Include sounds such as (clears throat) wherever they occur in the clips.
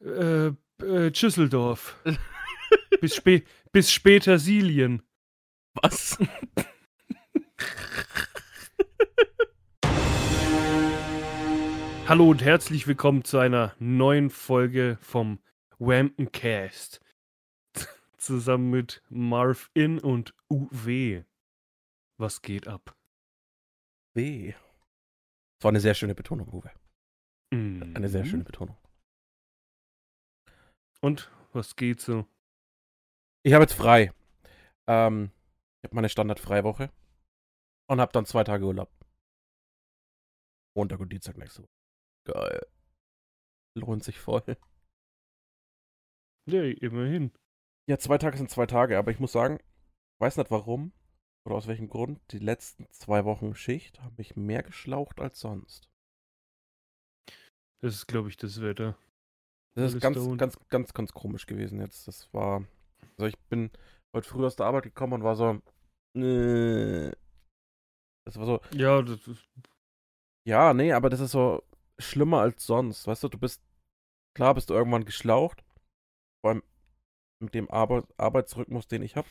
Äh, äh, Schüsseldorf. (laughs) bis, spä bis später Silien. Was? Hallo und herzlich willkommen zu einer neuen Folge vom Wampton Cast. (laughs) Zusammen mit Marv In und UW. Was geht ab? W. Das war eine sehr schöne Betonung, Uwe. Mhm. Eine sehr schöne Betonung. Und was geht so? Ich habe jetzt frei. Ähm, ich habe meine Standard-Freiwoche und habe dann zwei Tage Urlaub. Montag und Dienstag nächste Woche. Geil. Lohnt sich voll. Ja, immerhin. Ja, zwei Tage sind zwei Tage, aber ich muss sagen, weiß nicht warum oder aus welchem Grund, die letzten zwei Wochen Schicht haben mich mehr geschlaucht als sonst. Das ist, glaube ich, das Wetter. Das ist ganz, ganz, ganz, ganz komisch gewesen jetzt. Das war. Also ich bin heute früh aus der Arbeit gekommen und war so. Äh, das war so. Ja, das ist, Ja, nee, aber das ist so schlimmer als sonst. Weißt du, du bist. Klar bist du irgendwann geschlaucht. Vor allem mit dem Arbeit, Arbeitsrhythmus, den ich habe.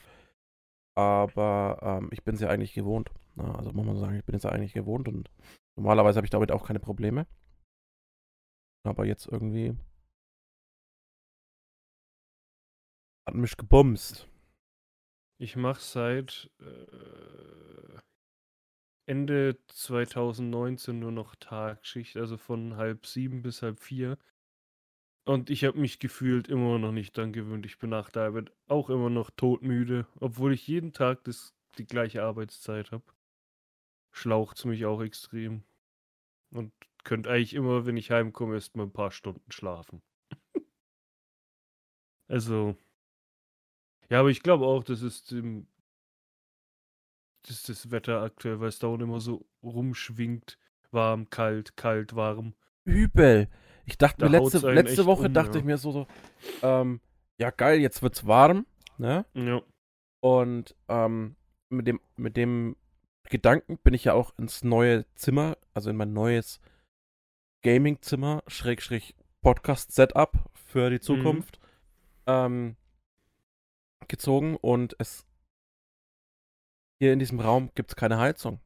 Aber ähm, ich bin es ja eigentlich gewohnt. Na, also muss man sagen, ich bin es ja eigentlich gewohnt und normalerweise habe ich damit auch keine Probleme. Aber jetzt irgendwie hat mich gebumst. ich mache seit äh, Ende 2019 nur noch Tagschicht, also von halb sieben bis halb vier. Und ich habe mich gefühlt immer noch nicht dran gewöhnt. Ich bin nach der Arbeit auch immer noch todmüde, obwohl ich jeden Tag das, die gleiche Arbeitszeit habe. Schlaucht es mich auch extrem. Und könnte eigentlich immer, wenn ich heimkomme, erst mal ein paar Stunden schlafen. (laughs) also. Ja, aber ich glaube auch, das ist dem. Das das Wetter aktuell, weil es dauernd immer so rumschwingt. Warm, kalt, kalt, warm. Übel. Ich dachte Da mir letzte, letzte Woche um, dachte ja. ich mir so, so ähm, ja geil, jetzt wird's warm, ne? Ja. Und ähm, mit dem mit dem Gedanken bin ich ja auch ins neue Zimmer, also in mein neues Gaming-Zimmer, Schrägstrich Podcast-Setup für die Zukunft, ähm, gezogen und es hier in diesem Raum gibt's keine Heizung.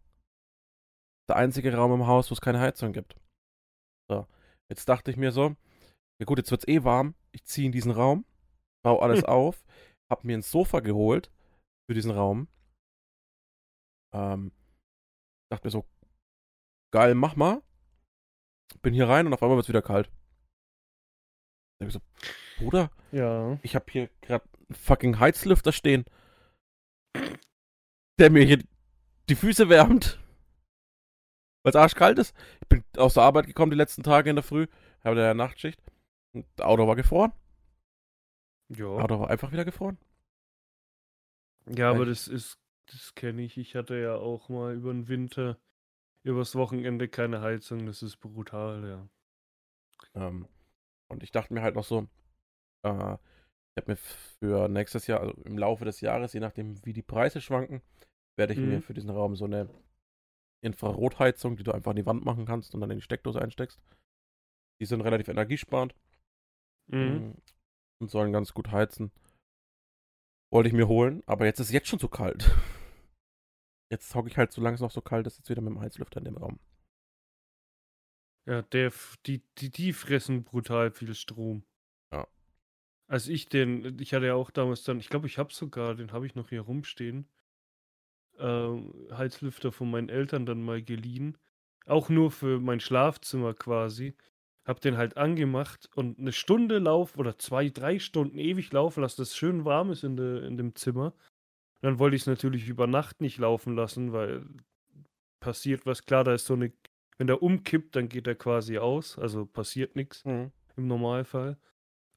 Der einzige Raum im Haus, wo es keine Heizung gibt. So, jetzt dachte ich mir so, ja gut, jetzt wird's eh warm, ich ziehe in diesen Raum, baue alles Hm. auf, hab mir ein Sofa geholt für diesen Raum. Ähm, dachte mir so, geil, mach mal. Bin hier rein und auf einmal wird's wieder kalt. Da hab ich so, Bruder, Ja. ich hab hier gerade fucking Heizlüfter stehen, der mir hier die Füße wärmt. Weil es arschkalt ist. Ich bin aus der Arbeit gekommen die letzten Tage in der Früh, habe ja Nachtschicht. Und das Auto war gefroren. Das Ja. Auto war einfach wieder gefroren. Ja, aber das ist, das kenne ich. Ich hatte ja auch mal über den Winter, übers Wochenende keine Heizung. Das ist brutal, ja. Ähm, und ich dachte mir halt noch so, äh, habe mir für nächstes Jahr, also im Laufe des Jahres, je nachdem wie die Preise schwanken, werde ich mir Mhm. für diesen Raum so eine Infrarotheizung, die du einfach an die Wand machen kannst und dann in die Steckdose einsteckst. Die sind relativ energiesparend Mhm. mm, und sollen ganz gut heizen. Wollte ich mir holen, aber jetzt ist es jetzt schon so kalt. (laughs) Jetzt hocke ich halt, solange es noch so kalt ist, jetzt wieder mit dem Heizlüfter in dem Raum. Ja, der, die, die, die fressen brutal viel Strom. Als ich den, ich hatte ja auch damals dann, ich glaube, ich habe sogar, den habe ich noch hier rumstehen, ähm, Heizlüfter von meinen Eltern dann mal geliehen. Auch nur für mein Schlafzimmer quasi. Hab den halt angemacht und eine Stunde Lauf oder zwei, drei Stunden ewig laufen lassen, dass es schön warm ist in, de, in dem Zimmer. Und dann wollte ich es natürlich über Nacht nicht laufen lassen, weil passiert was. Klar, da ist so eine, wenn der umkippt, dann geht er quasi aus. Also passiert nichts Mhm. im Normalfall.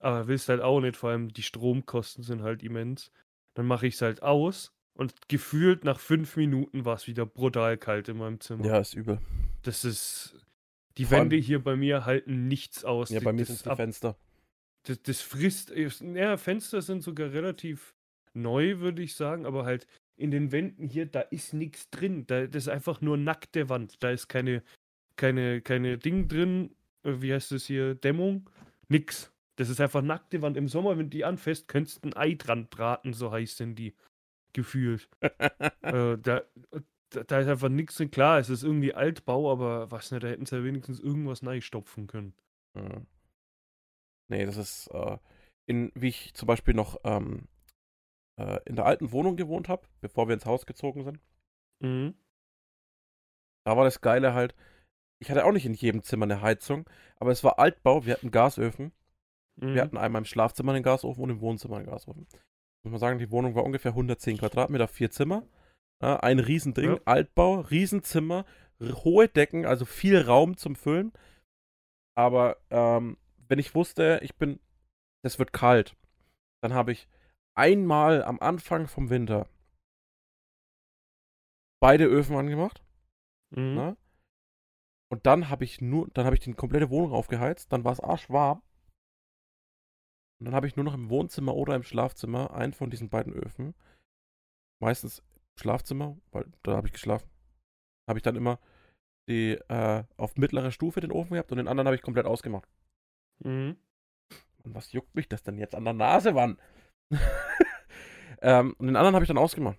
Aber willst halt auch nicht, vor allem die Stromkosten sind halt immens. Dann mache ich es halt aus und gefühlt nach fünf Minuten war es wieder brutal kalt in meinem Zimmer. Ja, ist übel. Das ist. Die Vor Wände hier bei mir halten nichts aus. Ja, Die- bei mir sind ist die Fenster. das, das frisst. Ja, Fenster sind sogar relativ neu, würde ich sagen, aber halt in den Wänden hier, da ist nichts drin. Da, das ist einfach nur nackte Wand. Da ist keine, keine, keine Ding drin. äh, Wie heißt das hier? Dämmung? Nix. Das ist einfach nackte Wand. Im Sommer, wenn du die anfasst, könntest du ein Ei dran braten, so heißt denn die. Gefühlt. (laughs) äh, da, da, da ist einfach nichts drin. Klar, es ist irgendwie Altbau, aber was nicht, da hätten sie ja wenigstens irgendwas stopfen können. Mhm. Nee, das ist, äh, in, wie ich zum Beispiel noch ähm, äh, in der alten Wohnung gewohnt habe, bevor wir ins Haus gezogen sind. Mhm. Da war das Geile halt, ich hatte auch nicht in jedem Zimmer eine Heizung, aber es war Altbau, wir hatten Gasöfen. Mhm. Wir hatten einmal im Schlafzimmer einen Gasofen und im Wohnzimmer einen Gasofen. Muss man sagen, die Wohnung war ungefähr 110 Quadratmeter, vier Zimmer. Ja, ein Riesending, Ja. Altbau, Riesenzimmer, hohe Decken, also viel Raum zum Füllen. Aber ähm, wenn ich wusste, ich bin, es wird kalt, dann habe ich einmal am Anfang vom Winter beide Öfen angemacht. Mhm. Ne? Und dann habe ich nur, dann habe ich die komplette Wohnung aufgeheizt, dann war es arschwarm. Und dann habe ich nur noch im Wohnzimmer oder im Schlafzimmer einen von diesen beiden Öfen. Meistens im Schlafzimmer, weil da habe ich geschlafen. Habe ich dann immer die äh, auf mittlerer Stufe den Ofen gehabt und den anderen habe ich komplett ausgemacht. Mhm. Und was juckt mich das denn jetzt an der Nase, Mann? (laughs) ähm, und den anderen habe ich dann ausgemacht.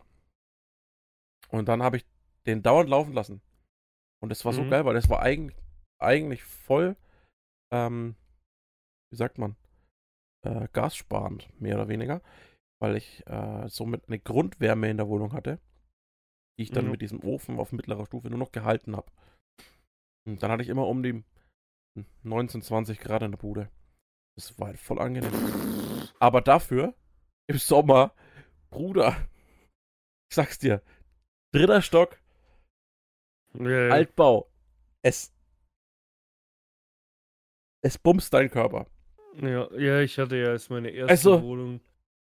Und dann habe ich den dauernd laufen lassen. Und das war so Mhm. geil, weil das war eigentlich, eigentlich voll, ähm, wie sagt man, äh, gassparend, mehr oder weniger. Weil ich äh, somit eine Grundwärme in der Wohnung hatte, die ich dann Mhm. mit diesem Ofen auf mittlerer Stufe nur noch gehalten habe. Und dann hatte ich immer um die 19, 20 Grad in der Bude. Das war halt voll angenehm. Aber dafür im Sommer, Bruder, ich sag's dir, dritter Stock, ja. Altbau, es, es bumst dein Körper. Ja, ja, ich hatte ja als meine erste Also, Wohnung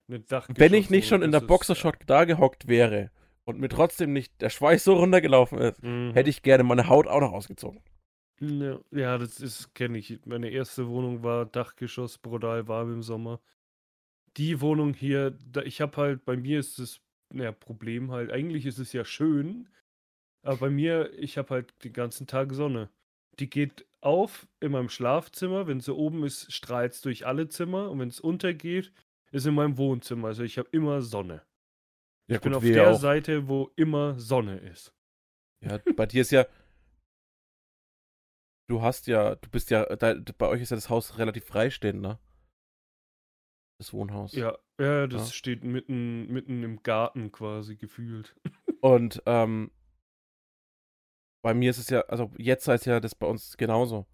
eine Dachgeschoss. Wenn ich nicht schon in der Boxershot da gehockt wäre und mir trotzdem nicht der Schweiß so runtergelaufen ist, Mhm. hätte ich gerne meine Haut auch noch ausgezogen. Ja, ja das ist kenne ich. Meine erste Wohnung war Dachgeschoss, brutal warm im Sommer. Die Wohnung hier, da, ich habe halt, bei mir ist das ja, Problem halt, eigentlich ist es ja schön, aber bei mir, ich habe halt den ganzen Tag Sonne. Die geht auf in meinem Schlafzimmer, wenn sie oben ist, strahlt es durch alle Zimmer und wenn es untergeht, ist in meinem Wohnzimmer. Also ich habe immer Sonne. Ja, Ich bin auf der auch. Seite, wo immer Sonne ist. Ja, bei dir ist ja. Du hast ja, du bist ja, da, bei euch ist ja das Haus relativ freistehend, ne? Das Wohnhaus. Ja, ja, das Ja. steht mitten, mitten im Garten quasi gefühlt. (laughs) Und ähm, bei mir ist es ja, also jetzt heißt ja das bei uns genauso.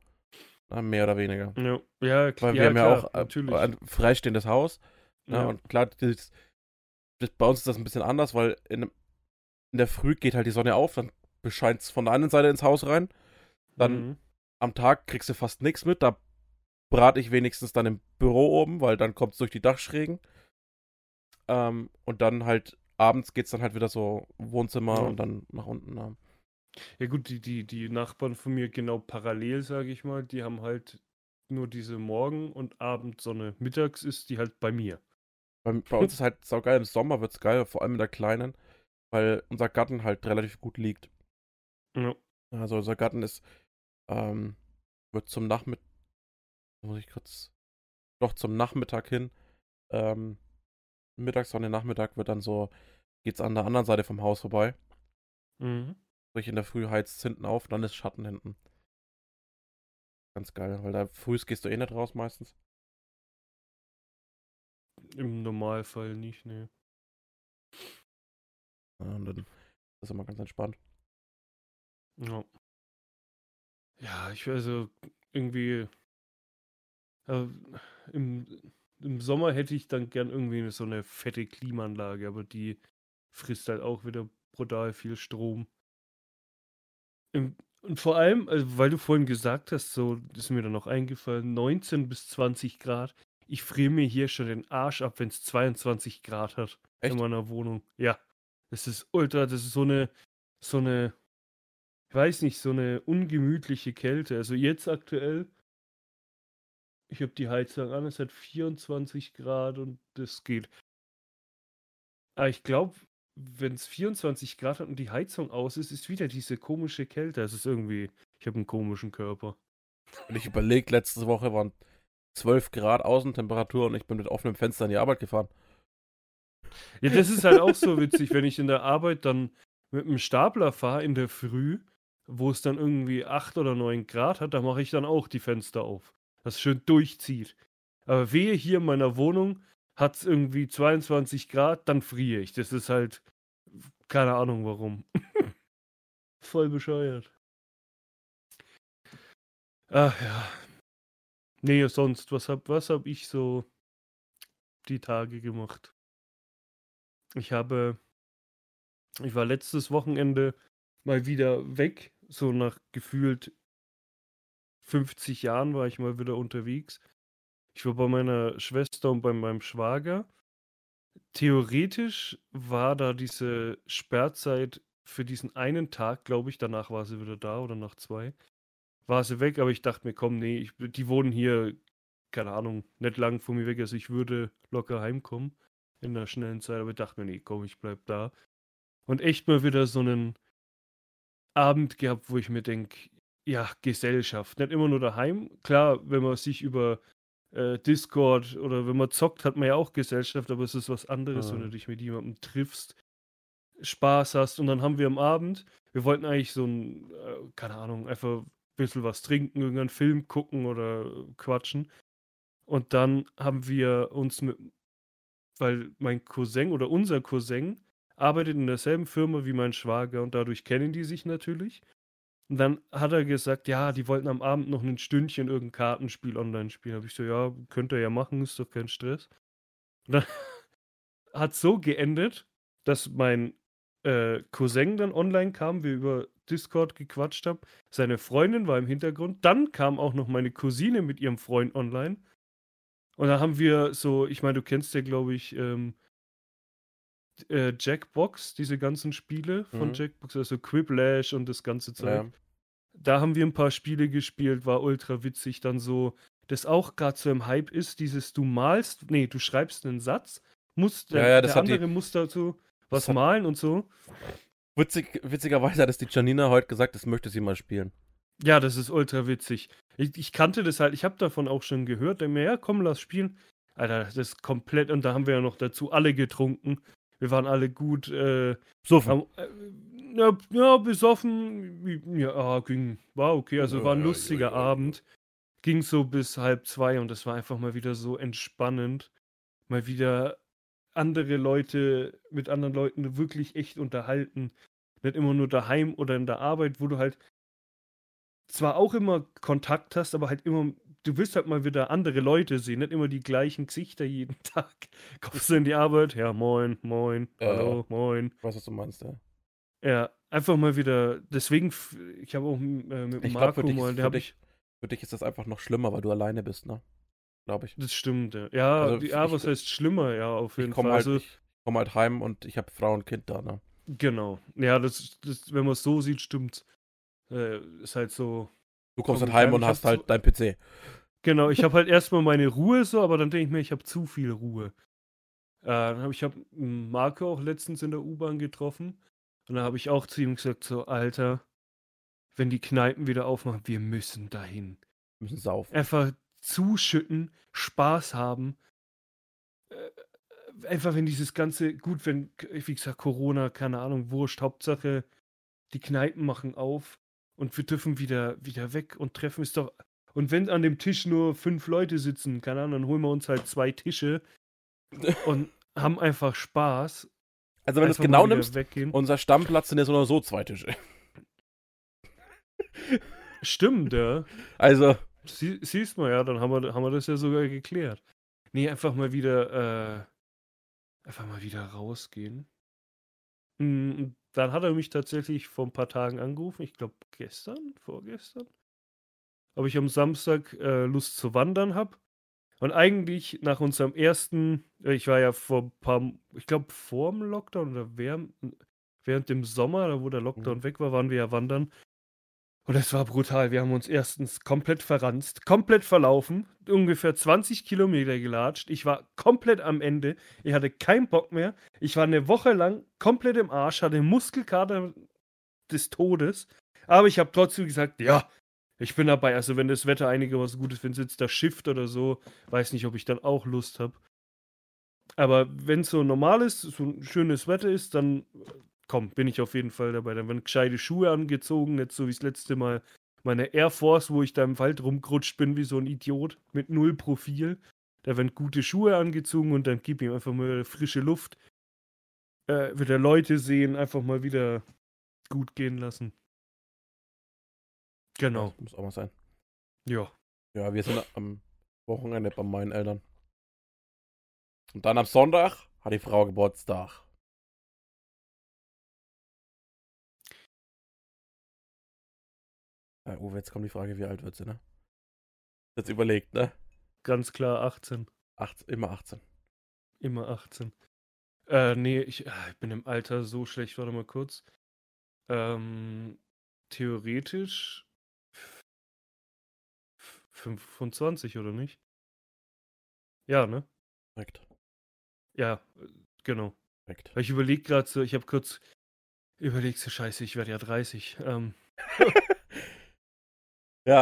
Na, Mehr oder weniger. Ja, ja, kl- Weil wir ja, haben ja klar, auch äh, natürlich. ein freistehendes Haus. Ne? ja. Und klar, das, das, bei uns ist das ein bisschen anders, weil in, in der Früh geht halt die Sonne auf, dann bescheint es von der anderen Seite ins Haus rein. Dann Mhm. am Tag kriegst du fast nichts mit. Da brate ich wenigstens dann im Büro oben, weil dann kommt es durch die Dachschrägen. Ähm, und dann halt abends geht es dann halt wieder so Wohnzimmer Ja. und dann nach unten. Ja. Gut, die, die, die Nachbarn von mir genau parallel, sage ich mal, die haben halt nur diese Morgen- und Abendsonne. Mittags ist die halt bei mir. Bei, bei uns ist halt saugeil, im Sommer wird es geil, vor allem in der Kleinen, weil unser Garten halt relativ gut liegt. Ja. Also unser Garten ist, ähm, wird zum Nachmittag, muss ich kurz, doch zum Nachmittag hin, ähm, Mittagssonne, Nachmittag wird dann so, geht's an der anderen Seite vom Haus vorbei. Mhm. Sprich in der Früh heizt es hinten auf, dann ist Schatten hinten. Ganz geil, weil da früh gehst du eh nicht raus meistens. Im Normalfall nicht, ne. Ja, und dann ist das immer ganz entspannt. Ja. Ja, ich also irgendwie äh, im, im Sommer hätte ich dann gern irgendwie so eine fette Klimaanlage, aber die frisst halt auch wieder brutal viel Strom. Im, und vor allem, also weil du vorhin gesagt hast, so ist mir dann noch eingefallen, 19 bis 20 Grad. Ich friere mir hier schon den Arsch ab, wenn es 22 Grad hat Echt? in meiner Wohnung. Ja. Das ist ultra, das ist so eine, so eine, ich weiß nicht, so eine ungemütliche Kälte. Also jetzt aktuell, ich habe die Heizung an, es hat 24 Grad und das geht. Aber ich glaube, wenn es 24 Grad hat und die Heizung aus ist, ist wieder diese komische Kälte. Es ist irgendwie, ich habe einen komischen Körper. Und ich überlege, letzte Woche waren 12 Grad Außentemperatur und ich bin mit offenem Fenster in die Arbeit gefahren. Ja, das ist halt auch so witzig, wenn ich in der Arbeit dann mit einem Stapler fahre in der Früh, wo es dann irgendwie 8 oder 9 Grad hat, da mache ich dann auch die Fenster auf. Das schön durchzieht. Aber wehe hier in meiner Wohnung hat es irgendwie 22 Grad, dann friere ich. Das ist halt keine Ahnung warum. (laughs) Voll bescheuert. Ach ja. Nee, sonst, was hab, was hab ich so die Tage gemacht? Ich habe, ich war letztes Wochenende mal wieder weg, so nach gefühlt 50 Jahren war ich mal wieder unterwegs. Ich war bei meiner Schwester und bei meinem Schwager. Theoretisch war da diese Sperrzeit für diesen einen Tag, glaube ich. Danach war sie wieder da oder nach zwei. War sie weg, aber ich dachte mir, komm, nee, ich, die wohnen hier, keine Ahnung, nicht lang von mir weg. Also ich würde locker heimkommen in der schnellen Zeit, aber ich dachte mir, nee, komm, ich bleib da. Und echt mal wieder so einen Abend gehabt, wo ich mir denke, ja, Gesellschaft. Nicht immer nur daheim. Klar, wenn man sich über äh, Discord oder wenn man zockt, hat man ja auch Gesellschaft, aber es ist was anderes, mhm. wenn du dich mit jemandem triffst, Spaß hast und dann haben wir am Abend, wir wollten eigentlich so ein, äh, keine Ahnung, einfach ein bisschen was trinken, irgendeinen Film gucken oder quatschen. Und dann haben wir uns mit, weil mein Cousin oder unser Cousin arbeitet in derselben Firma wie mein Schwager und dadurch kennen die sich natürlich. Und dann hat er gesagt, ja, die wollten am Abend noch ein Stündchen irgendein Kartenspiel online spielen. Habe ich so, ja, könnt ihr ja machen, ist doch kein Stress. Und dann (laughs) hat so geendet, dass mein äh, Cousin dann online kam, wir über Discord gequatscht haben. Seine Freundin war im Hintergrund. Dann kam auch noch meine Cousine mit ihrem Freund online. Und dann haben wir so, ich meine, du kennst ja, glaube ich, ähm, äh, Jackbox, diese ganzen Spiele von mhm. Jackbox, also Quiplash und das ganze Zeug. Ja. Da haben wir ein paar Spiele gespielt, war ultra witzig. Dann so, das auch gerade so im Hype ist, dieses du malst, nee, du schreibst einen Satz, musst, der, ja, ja, der andere die, muss dazu was malen und so. Witzig, witzigerweise hat es die Janina heute gesagt, das möchte sie mal spielen. Ja, das ist ultra witzig. Ich, ich kannte das halt, ich habe davon auch schon gehört. Denke mir, ja, komm, lass spielen. Alter, das ist komplett, und da haben wir ja noch dazu alle getrunken. Wir waren alle gut äh, besoffen. Äh, ja, ja, besoffen. Ja, ging. War okay. Also war ein lustiger ja, ja, Abend. Ging so bis halb zwei und das war einfach mal wieder so entspannend. Mal wieder andere Leute mit anderen Leuten wirklich echt unterhalten. Nicht immer nur daheim oder in der Arbeit, wo du halt zwar auch immer Kontakt hast, aber halt immer du willst halt mal wieder andere Leute sehen, nicht immer die gleichen Gesichter jeden (laughs) Tag. Kommst du in die Arbeit? Ja, moin, moin, äh, hallo, moin. Was was du meinst, ja. Ja, einfach mal wieder, deswegen, ich habe auch äh, mit ich Marco glaub, mal, der habe ich. Für dich ist das einfach noch schlimmer, weil du alleine bist, ne? Glaube ich. Das stimmt, ja. Ja, also, ja was heißt schlimmer, ja, auf jeden Fall. Halt, also, ich komme halt heim und ich habe Frau und Kind da, ne? Genau. Ja, das, das wenn man es so sieht, stimmt. Äh, ist halt so, Du kommst halt heim und hast halt dein PC. Genau, ich habe halt erstmal meine Ruhe so, aber dann denke ich mir, ich habe zu viel Ruhe. Äh, dann habe ich hab Marco auch letztens in der U-Bahn getroffen und da habe ich auch zu ihm gesagt so, Alter, wenn die Kneipen wieder aufmachen, wir müssen dahin. Wir müssen saufen. Einfach zuschütten, Spaß haben. Äh, einfach wenn dieses ganze, gut, wenn, wie gesagt, Corona, keine Ahnung, wurscht, Hauptsache, die Kneipen machen auf und wir dürfen wieder, wieder weg und treffen ist doch. Und wenn an dem Tisch nur fünf Leute sitzen, keine Ahnung, dann holen wir uns halt zwei Tische (laughs) und haben einfach Spaß. Also wenn du es genau nimmst, weggehen. unser Stammplatz sind ja so oder so zwei Tische. Stimmt, ja. (laughs) Also. Sie, siehst mal, ja, dann haben wir, haben wir das ja sogar geklärt. Nee, einfach mal wieder, äh, einfach mal wieder rausgehen. Hm, dann hat er mich tatsächlich vor ein paar Tagen angerufen. Ich glaube gestern, vorgestern. Ob ich am Samstag äh, Lust zu wandern habe. Und eigentlich nach unserem ersten, äh, ich war ja vor ein paar, ich glaube vor dem Lockdown oder während, während dem Sommer, wo der Lockdown mhm. weg war, waren wir ja wandern. Und es war brutal. Wir haben uns erstens komplett verranzt, komplett verlaufen, ungefähr 20 Kilometer gelatscht. Ich war komplett am Ende. Ich hatte keinen Bock mehr. Ich war eine Woche lang komplett im Arsch, hatte Muskelkater des Todes. Aber ich habe trotzdem gesagt, ja, Ich bin dabei, also wenn das Wetter einigermaßen gut ist, wenn es jetzt da schifft oder so, weiß nicht, ob ich dann auch Lust habe. Aber wenn es so normal ist, so ein schönes Wetter ist, dann komm, bin ich auf jeden Fall dabei. Dann werden gescheite Schuhe angezogen, nicht so wie das letzte Mal meine Air Force, wo ich da im Wald rumgerutscht bin wie so ein Idiot mit null Profil. Da werden gute Schuhe angezogen und dann gib ihm einfach mal frische Luft. Äh, wieder Leute sehen, einfach mal wieder gut gehen lassen. Genau. Das muss auch mal sein. Ja. Ja, wir sind am Wochenende bei meinen Eltern. Und dann am Sonntag hat die Frau Geburtstag. Ja, Uwe, jetzt kommt die Frage, wie alt wird sie, ne? Jetzt überlegt, ne? Ganz klar 18. 18, immer 18. Immer 18. Äh, nee, ich, ah, ich bin im Alter so schlecht, warte mal kurz. Ähm, theoretisch 25, oder nicht? Ja, ne? Korrekt. Ja, genau. Korrekt. Ich überlege gerade so, ich habe kurz überlegt, so scheiße, ich werde ja 30. Ähm, (laughs)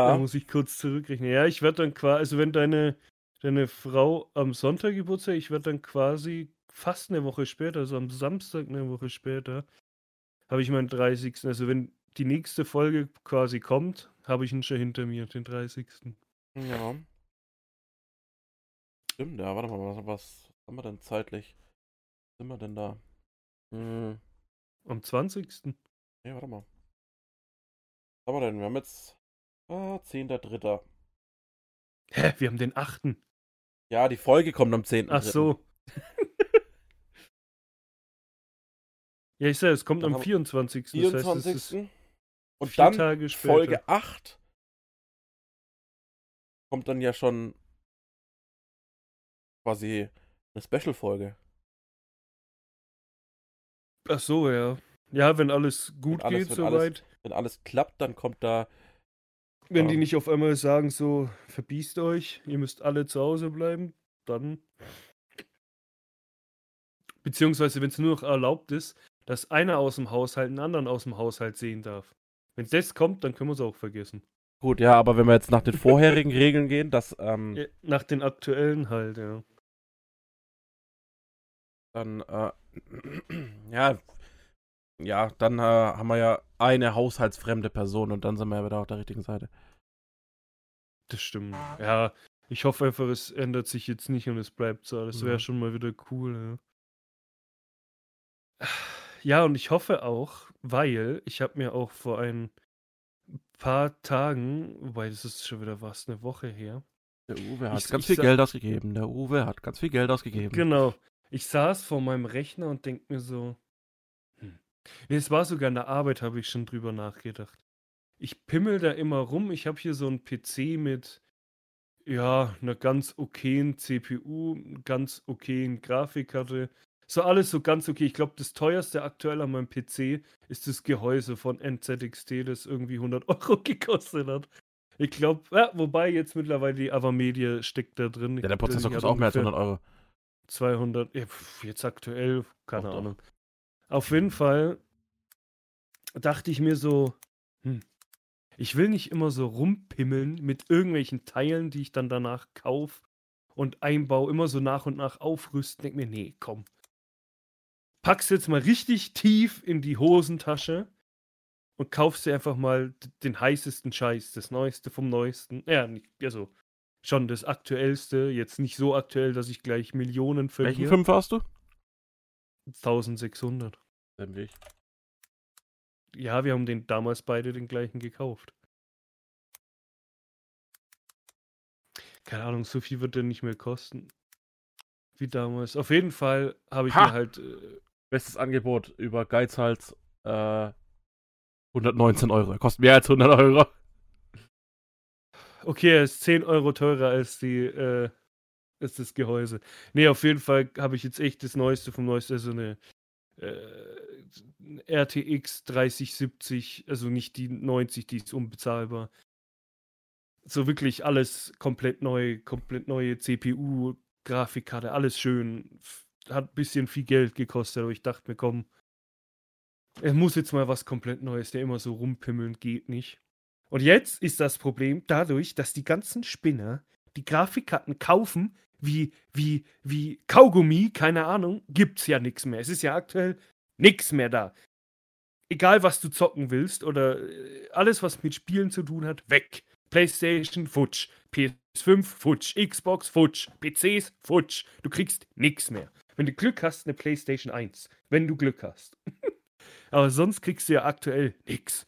da Ja, muss ich kurz zurückrechnen. Ja, ich werde dann quasi, also wenn deine, deine Frau am Sonntag Geburtstag, ich werde dann quasi fast eine Woche später, also am Samstag eine Woche später, habe ich meinen 30. Also wenn die nächste Folge quasi kommt, habe ich ihn schon hinter mir, den 30. ja. Stimmt, ja, warte mal, was, was haben wir denn zeitlich? Was sind wir denn da? Hm, Am 20. nee, warte mal. Was haben wir denn? Wir haben jetzt ah, 10.3. Hä, wir haben den 8. Ja, die Folge kommt am 10. Ach so. (laughs) ja, ich sag, es kommt Dann am haben- 24. Das heißt, 24. Und dann Tage später. Folge 8 kommt dann ja schon quasi eine Special-Folge. Ach so, ja. Ja, wenn alles gut alles- geht wenn alles- soweit. Wenn alles klappt, dann kommt da. Wenn die ähm, nicht auf einmal sagen, so, verbiest euch, ihr müsst alle zu Hause bleiben, dann. Beziehungsweise, wenn es nur noch erlaubt ist, dass einer aus dem Haushalt einen anderen aus dem Haushalt sehen darf. Wenn das kommt, dann können wir es auch vergessen. Gut, ja, aber wenn wir jetzt nach den vorherigen (laughs) Regeln gehen, dass ähm, Ja, Nach den aktuellen halt, ja. dann äh, (clears throat) ja, ja, dann äh, haben wir ja eine haushaltsfremde Person und dann sind wir ja wieder auf der richtigen Seite. Das stimmt. Ja, ich hoffe einfach, es ändert sich jetzt nicht und es bleibt so. Das wäre Ja. schon mal wieder cool. Ja. ja, und ich hoffe auch, weil ich habe mir auch vor ein paar Tagen, wobei das ist schon wieder was, eine Woche her. Der Uwe hat Ich- ganz ich viel Geld ausgegeben. Der Uwe hat ganz viel Geld ausgegeben. Genau. Ich saß vor meinem Rechner und denk mir so, Nee, es war sogar in der Arbeit, habe ich schon drüber nachgedacht. Ich pimmel da immer rum. Ich habe hier so einen PC mit, ja, einer ganz okayen CPU, ganz okayen Grafikkarte. So alles so ganz okay. Ich glaube, das teuerste aktuell an meinem PC ist das Gehäuse von NZXT, das irgendwie 100 Euro (laughs) gekostet hat. Ich glaube, ja, wobei jetzt mittlerweile die Avamedia steckt da drin. Ja, der Prozessor kostet auch mehr als ungefähr- 100 Euro. 200, ja, pf, jetzt aktuell, keine Doch, doch. Ahnung. Auf jeden Fall dachte ich mir so, hm, ich will nicht immer so rumpimmeln mit irgendwelchen Teilen, die ich dann danach kaufe und einbaue, immer so nach und nach aufrüsten. Denk mir, nee, komm. Pack's jetzt mal richtig tief in die Hosentasche und kaufst dir einfach mal den heißesten Scheiß, das Neueste vom Neuesten. Ja, also schon das Aktuellste, jetzt nicht so aktuell, dass ich gleich Millionen Welchen verliere. 5 hast du? 1600. Den Weg. Ja, wir haben den damals beide den gleichen gekauft. Keine Ahnung, so viel wird der nicht mehr kosten. Wie damals. Auf jeden Fall habe ich Ha! mir halt. Äh, Bestes Angebot über Geizhals äh, 119 Euro. Er kostet mehr als 100 Euro. okay, er ist 10 Euro teurer als die. Äh, als das Gehäuse. Nee, auf jeden Fall habe ich jetzt echt das Neueste vom Neuesten. Also eine. Äh, RTX 3070, also nicht die 90, die ist unbezahlbar. So wirklich alles komplett neu, komplett neue CPU, Grafikkarte, alles schön. Hat ein bisschen viel Geld gekostet, aber ich dachte mir, komm, es muss jetzt mal was komplett Neues, der immer so rumpimmeln geht nicht. Und jetzt ist das Problem dadurch, dass die ganzen Spinner die Grafikkarten kaufen, wie, wie, wie Kaugummi, keine Ahnung, gibt's ja nichts mehr. Es ist ja aktuell nichts mehr da. Egal, was du zocken willst oder äh, alles, was mit Spielen zu tun hat, weg. PlayStation, futsch. PS5, futsch. Xbox, futsch. PCs, futsch. Du kriegst nichts mehr. Wenn du Glück hast, eine PlayStation 1. Wenn du Glück hast. (laughs) Aber sonst kriegst du ja aktuell nichts.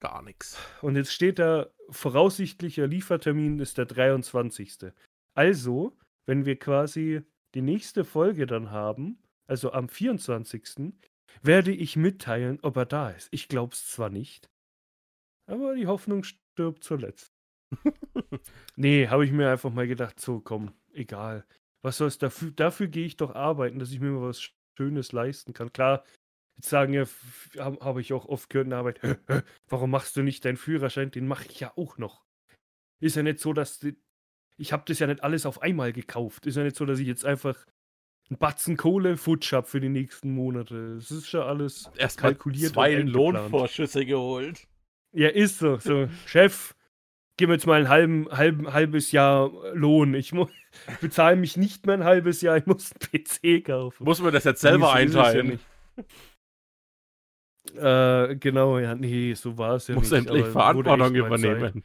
Gar nichts. Und jetzt steht da, voraussichtlicher Liefertermin ist der 23. Also, wenn wir quasi die nächste Folge dann haben, also am 24., werde ich mitteilen, ob er da ist. Ich glaube es zwar nicht, aber die Hoffnung stirbt zuletzt. (laughs) nee, habe ich mir einfach mal gedacht, so komm, egal. Was soll's dafür? Dafür gehe ich doch arbeiten, dass ich mir mal was Schönes leisten kann. Klar, jetzt sagen ja, habe hab ich auch oft gehört in der Arbeit, (laughs) warum machst du nicht deinen Führerschein? Den mache ich ja auch noch. Ist ja nicht so, dass ich habe das ja nicht alles auf einmal gekauft. Ist ja nicht so, dass ich jetzt einfach einen Batzen Kohle futsch habe für die nächsten Monate. Es ist schon alles Erst kalkuliert. Zwei Lohnvorschüsse geholt. Ja, ist so. So, Chef, gib mir jetzt mal ein halben, halben, halbes Jahr Lohn. Ich (laughs) bezahle mich nicht mehr ein halbes Jahr, ich muss einen PC kaufen. Muss man das jetzt selber einteilen? Ja äh, genau, ja, nee, so war es ja muss nicht. Muss endlich Verantwortung übernehmen.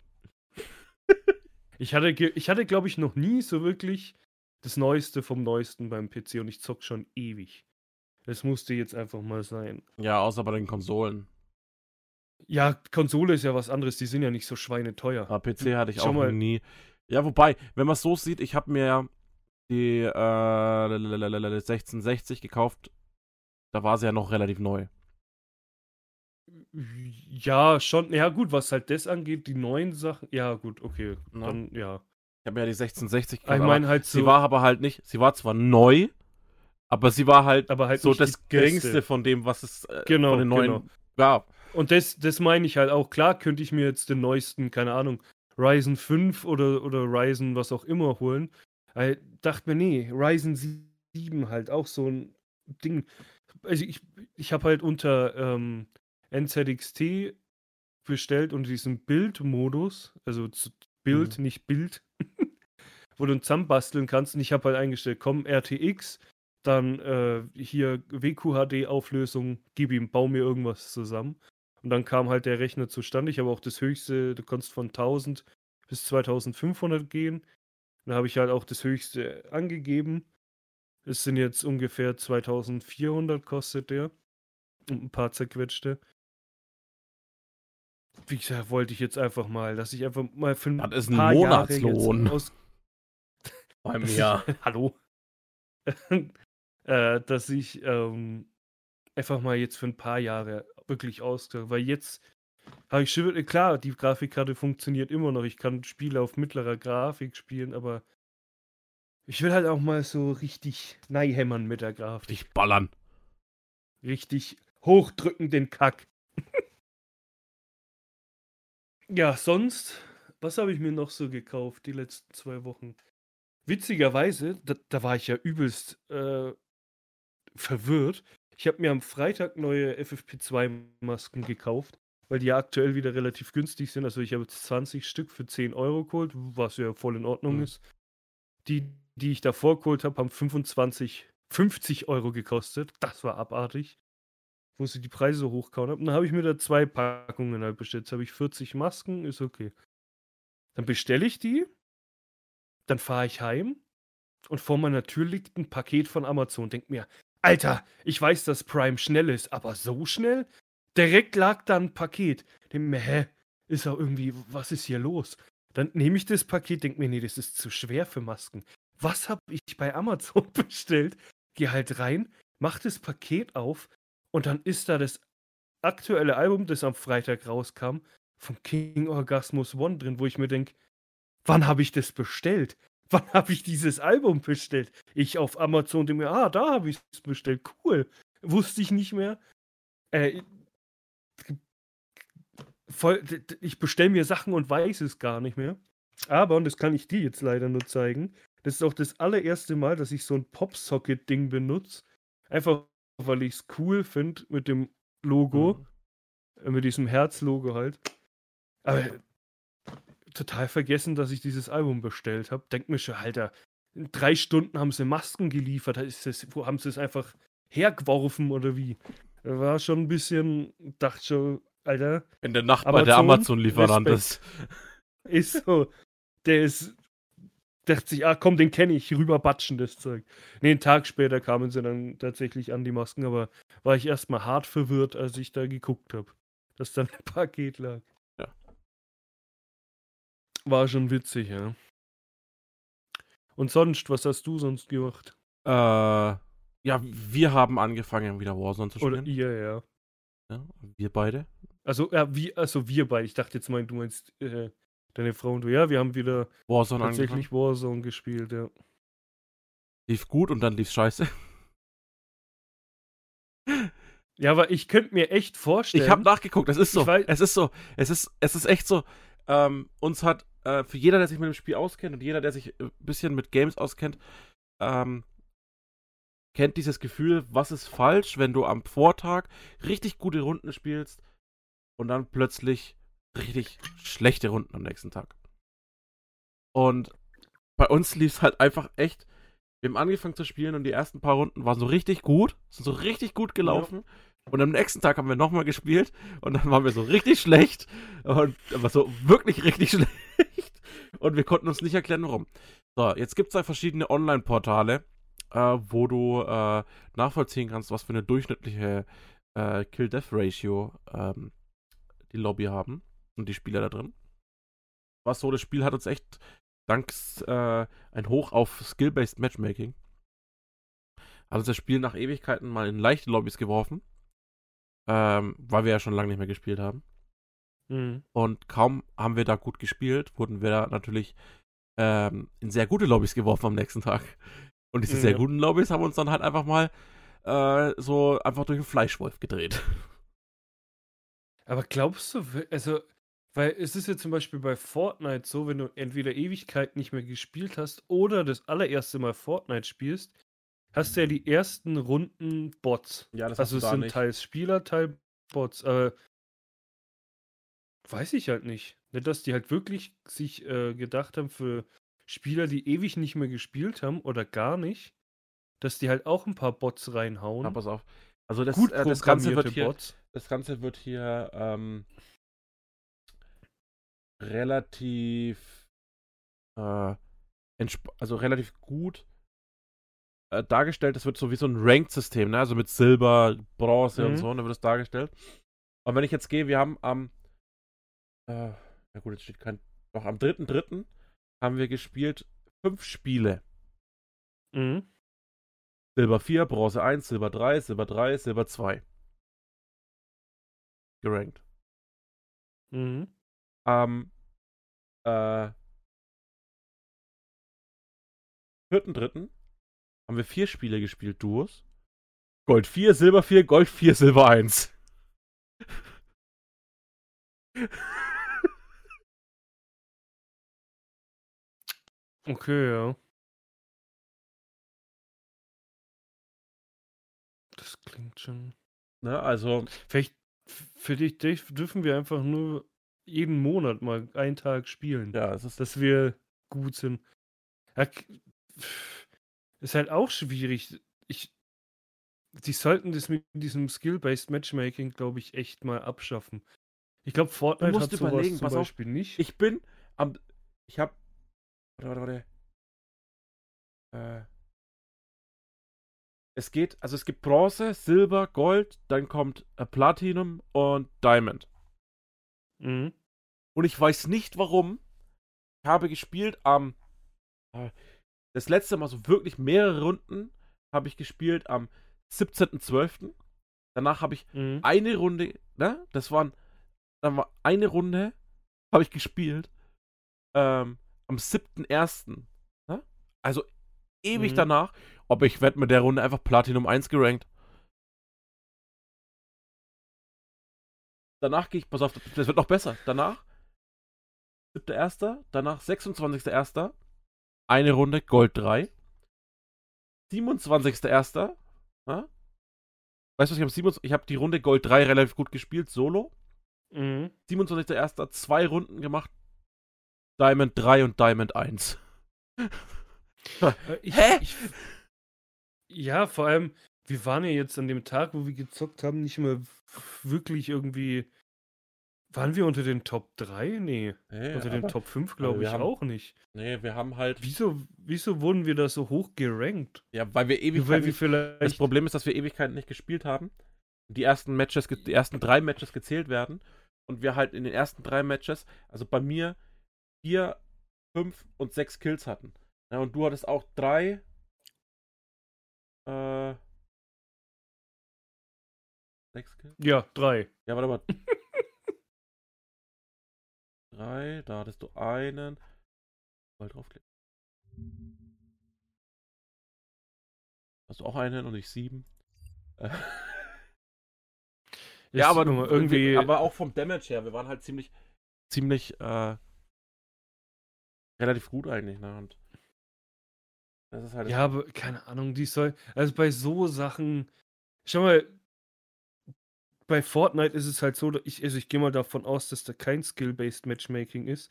Ich hatte, ich hatte glaube ich, noch nie so wirklich das Neueste vom Neuesten beim PC und ich zock schon ewig. Das musste jetzt einfach mal sein. Ja, außer bei den Konsolen. Ja, Konsole ist ja was anderes, die sind ja nicht so schweineteuer. Aber ah, PC hatte ich Schau auch mal. nie. Ja, wobei, wenn man es so sieht, ich habe mir die äh, 1660 gekauft. Da war sie ja noch relativ neu. Ja, schon. Ja, gut, was halt das angeht, die neuen Sachen. Ja, gut, okay. Na. Dann, ja. Ich habe mir ja die 1660 gekauft. Ich meine halt so. Sie war aber halt nicht. Sie war zwar neu, aber sie war halt, aber halt so das geringste von dem, was es äh, genau, von den neuen genau. gab. Und das, das meine ich halt auch. Klar könnte ich mir jetzt den neuesten, keine Ahnung, Ryzen 5 oder, oder Ryzen was auch immer holen. Ich dachte mir, nee, Ryzen 7 halt auch so ein Ding. Also ich, ich habe halt unter ähm, NZXT bestellt unter diesem Bildmodus, also Bild, mhm. nicht Bild, (laughs) wo du zusammenbasteln kannst. Und ich habe halt eingestellt, komm, RTX, dann äh, hier WQHD-Auflösung, gib ihm, bau mir irgendwas zusammen. Und dann kam halt der Rechner zustande. Ich habe auch das höchste, du konntest von 1000 bis 2500 gehen. Dann habe ich halt auch das höchste angegeben. Es sind jetzt ungefähr 2400 kostet der. Und ein paar zerquetschte. Wie gesagt, wollte ich jetzt einfach mal, dass ich einfach mal für ein das ist ein paar Monatslohn. Jahre aus (laughs) Beim Jahr. (laughs) Hallo. (laughs) äh, dass ich ähm, einfach mal jetzt für ein paar Jahre wirklich ausgegangen, weil jetzt habe ich schon, klar, die Grafikkarte funktioniert immer noch. Ich kann Spiele auf mittlerer Grafik spielen, aber ich will halt auch mal so richtig neihämmern mit der Grafik. Richtig ballern. Richtig hochdrücken den Kack. Ja, sonst, was habe ich mir noch so gekauft die letzten zwei Wochen? Witzigerweise, da, da war ich ja übelst äh, verwirrt. Ich habe mir am Freitag neue FFP2-Masken gekauft, weil die ja aktuell wieder relativ günstig sind. Also ich habe jetzt 20 Stück für 10 Euro geholt, was ja voll in Ordnung mhm. ist. Die, die ich davor geholt habe, haben 25, 50 Euro gekostet. Das war abartig. Wo sie die Preise hochkauen haben. Dann habe ich mir da zwei Packungen halt bestellt. Jetzt habe ich 40 Masken, ist okay. Dann bestelle ich die. Dann fahre ich heim. Und vor meiner Tür liegt ein Paket von Amazon. Denk mir, Alter, ich weiß, dass Prime schnell ist, aber so schnell? Direkt lag da ein Paket. Denk mir, hä? Ist auch irgendwie, was ist hier los? Dann nehme ich das Paket, denke mir, nee, das ist zu schwer für Masken. Was habe ich bei Amazon (laughs) bestellt? Geh halt rein, mach das Paket auf und dann ist da das aktuelle Album, das am Freitag rauskam, von King Orgasmus One drin, wo ich mir denke, wann habe ich das bestellt? (laughs) wann habe ich dieses Album bestellt? Ich auf Amazon denke mir, ah, da habe ich es bestellt. Cool. Wusste ich nicht mehr. Äh, voll, ich bestelle mir Sachen und weiß es gar nicht mehr. Aber, und das kann ich dir jetzt leider nur zeigen, das ist auch das allererste Mal, dass ich so ein Popsocket-Ding benutze. Einfach, weil ich es cool finde mit dem Logo. Mhm. Äh, mit diesem Herz-Logo halt. Aber total vergessen, dass ich dieses Album bestellt habe. Denk mir schon, Alter, in drei Stunden haben sie Masken geliefert. Ist das, wo haben sie es einfach hergeworfen oder wie? War schon ein bisschen, dachte schon, Alter. In der Nacht bei der Amazon-Lieferant ist. Ist so. Der ist. Dachte sich, ah komm, den kenne ich, rüberbatschen das Zeug. Nee, einen Tag später kamen sie dann tatsächlich an die Masken, aber war ich erstmal hart verwirrt, als ich da geguckt habe, dass dann ein (laughs) Paket lag. Ja. War schon witzig, ja. Und sonst, was hast du sonst gemacht? Äh, ja, wir haben angefangen, wieder Warzone zu spielen. Oder ihr, ja. Ja, wir beide. Also, ja, wie, also wir beide. Ich dachte jetzt mal, du meinst äh, deine Frau und du. Ja, wir haben wieder Warzone tatsächlich angefangen. Warzone gespielt, ja. Lief gut und dann lief scheiße. (laughs) Ja, aber ich könnte mir echt vorstellen. Ich habe nachgeguckt, es ist so. Es ist so. Es ist, es ist echt so. Ähm, uns hat, äh, für jeder, der sich mit dem Spiel auskennt und jeder, der sich ein bisschen mit Games auskennt, ähm, kennt dieses Gefühl, was ist falsch, wenn du am Vortag richtig gute Runden spielst und dann plötzlich richtig schlechte Runden am nächsten Tag. Und bei uns lief es halt einfach echt. Wir haben angefangen zu spielen und die ersten paar Runden waren so richtig gut, sind so richtig gut gelaufen. Ja. Und am nächsten Tag haben wir nochmal gespielt und dann waren wir so richtig schlecht und aber so wirklich richtig (laughs) schlecht und wir konnten uns nicht erklären, warum. So, jetzt gibt es da verschiedene Online-Portale, äh, wo du äh, nachvollziehen kannst, was für eine durchschnittliche äh, Kill-Death-Ratio ähm, die Lobby haben und die Spieler da drin. Was so, das Spiel hat uns echt danks äh, ein Hoch auf Skill-Based Matchmaking. Hat uns das Spiel nach Ewigkeiten mal in leichte Lobbys geworfen. Ähm, weil wir ja schon lange nicht mehr gespielt haben. Mhm. Und kaum haben wir da gut gespielt, wurden wir natürlich ähm, in sehr gute Lobbys geworfen am nächsten Tag. Und diese sehr guten Lobbys haben uns dann halt einfach mal äh, so einfach durch den Fleischwolf gedreht. Aber glaubst du, also, weil es ist ja zum Beispiel bei Fortnite so, wenn du entweder Ewigkeit nicht mehr gespielt hast oder das allererste Mal Fortnite spielst, hast du ja die ersten Runden Bots. Ja, das also es sind nicht. teils Spieler, teils Bots. Aber weiß ich halt nicht. Nicht, dass die halt wirklich sich äh, gedacht haben für Spieler, die ewig nicht mehr gespielt haben oder gar nicht, dass die halt auch ein paar Bots reinhauen. Ja, pass auf. Also das, Gut äh, das Ganze wird hier, Bots. das Ganze wird hier ähm, relativ, äh, also relativ gut äh, dargestellt. Das wird so wie so ein Ranked-System, ne? Also mit Silber, Bronze mhm. und so, und dann wird es dargestellt. Und wenn ich jetzt gehe, wir haben am, äh, ja gut, jetzt steht kein, doch am 3.3 haben wir gespielt fünf Spiele. Mhm. Silber 4, Bronze 1, Silber 3, Silber 3, Silber 2. Gerankt. Mhm. Am äh, 4.3. haben wir vier Spiele gespielt, Duos. Gold 4, Silber 4, Gold 4, Silber 1. Okay, ja. Das klingt schon. Ne, also. Vielleicht für dich dürfen wir einfach nur jeden Monat mal einen Tag spielen. Ja, es ist. Dass wir gut sind. Ja, ist halt auch schwierig. Ich. Sie sollten das mit diesem Skill-Based Matchmaking, glaube ich, echt mal abschaffen. Ich glaube, Fortnite hat sowas überlegen, zum Beispiel auf, nicht. Ich bin am. Ich habe Warte, warte, warte. Äh. Es geht, also es gibt Bronze, Silber, Gold, dann kommt äh, Platinum und Diamond. Mhm. Und ich weiß nicht warum. Ich habe gespielt am. Äh, das letzte Mal so wirklich mehrere Runden habe ich gespielt am 17.12. Danach habe ich mhm. eine Runde, ne? Das waren. Dann war eine Runde, habe ich gespielt. Ähm, am 7.1. Ne? Also ewig mhm. danach. Aber ich werde mit der Runde einfach Platinum 1 gerankt. Danach gehe ich, pass auf, das wird noch besser. Danach 7.1., danach 26.1., eine Runde Gold 3. 27.1., ne? Weißt du, was ich habe? Ich habe die Runde Gold 3 relativ gut gespielt, solo. Mhm. 27.01. zwei Runden gemacht. Diamond 3 und Diamond 1. Äh, Ich, Hä? Ich, ja, vor allem, wir waren ja jetzt an dem Tag, wo wir gezockt haben, nicht mehr wirklich irgendwie. Waren wir unter den Top 3? Nee. Nee, unter den Top 5 glaube wir ich haben- auch nicht. nee, wir haben halt. Wieso, wieso wurden wir da so hoch gerankt? Ja, weil wir Nur weil Ewigkeiten. wir das vielleicht. Problem ist, dass wir Ewigkeiten nicht gespielt haben. Die ersten Matches, die ersten drei Matches gezählt werden. Und wir halt in den ersten drei Matches, also bei mir, vier, fünf und sechs Kills hatten. Ja, und du hattest auch drei. Äh. Sechs Kills? Ja, drei. Ja, warte mal. (laughs) drei, da hattest du einen. Mal draufklicken. Hast du auch einen und ich sieben? (laughs) Ja, aber du- irgendwie. Aber auch vom Damage her, wir waren halt ziemlich, ziemlich, äh, relativ gut eigentlich, ne? Und das ist halt. Ja, aber keine Ahnung, die soll. Also bei so Sachen. Schau mal, bei Fortnite ist es halt so, dass ich, also ich gehe mal davon aus, dass da kein Skill-Based Matchmaking ist.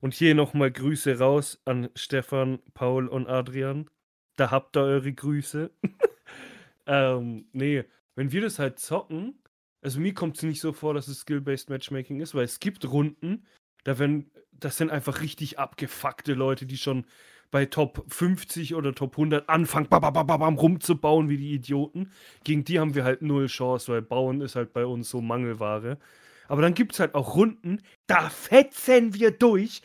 Und hier nochmal Grüße raus an Stefan, Paul und Adrian. Da habt ihr eure Grüße. (laughs) ähm, nee, wenn wir das halt zocken, also mir kommt es nicht so vor, dass es Skill-Based Matchmaking ist, weil es gibt Runden, da werden, das sind einfach richtig abgefuckte Leute, die schon bei Top 50 oder Top 100 anfangen, bam, bam, bam, rumzubauen wie die Idioten. Gegen die haben wir halt null Chance, weil Bauen ist halt bei uns so Mangelware. Aber dann gibt es halt auch Runden, da fetzen wir durch,